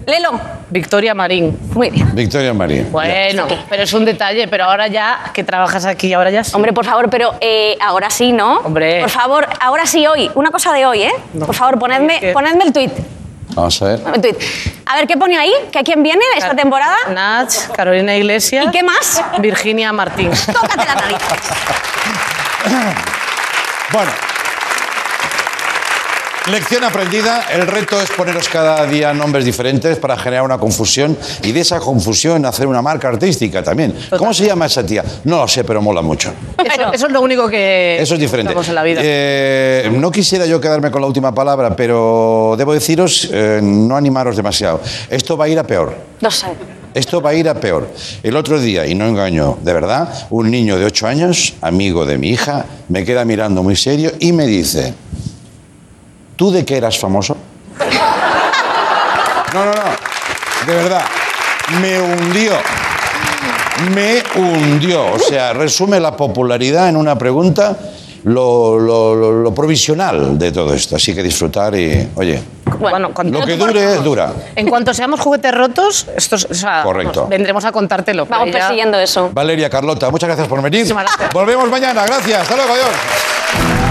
Lelo. Victoria Marín. Muy bien. Victoria Marín. Bueno, pero es un detalle, pero ahora ya que trabajas aquí, ahora ya sí. Hombre, por favor, pero eh, ahora sí, ¿no? Hombre. Por favor, ahora sí, hoy. Una cosa de hoy, ¿eh? Por favor, ponedme, ponedme el tuit. Vamos a ver. El tuit. A ver, ¿qué pone ahí? ¿Que quién viene esta temporada? Nach, Carolina Iglesias. ¿Y qué más? Virginia Martín. Tócate la nariz. Bueno. Lección aprendida, el reto es poneros cada día nombres diferentes para generar una confusión y de esa confusión hacer una marca artística también. ¿Cómo se llama esa tía? No lo sé, pero mola mucho. Eso, eso es lo único que Eso es diferente. en la vida. Eh, no quisiera yo quedarme con la última palabra, pero debo deciros, eh, no animaros demasiado. Esto va a ir a peor. No sé. Esto va a ir a peor. El otro día, y no engaño, de verdad, un niño de 8 años, amigo de mi hija, me queda mirando muy serio y me dice, ¿tú de qué eras famoso? No, no, no. De verdad. Me hundió. Me hundió. O sea, resume la popularidad en una pregunta, lo, lo- lo- lo provisional de todo esto. Así que disfrutar y, oye, Bueno, cuando- lo que dure, dura. En cuanto seamos juguetes rotos, estos, o sea, Correcto. vamos, vendremos a contártelo. Vamos ya- persiguiendo eso. Valeria, Carlota, muchas gracias por venir. Volvemos mañana. Gracias. Hasta luego. Adiós.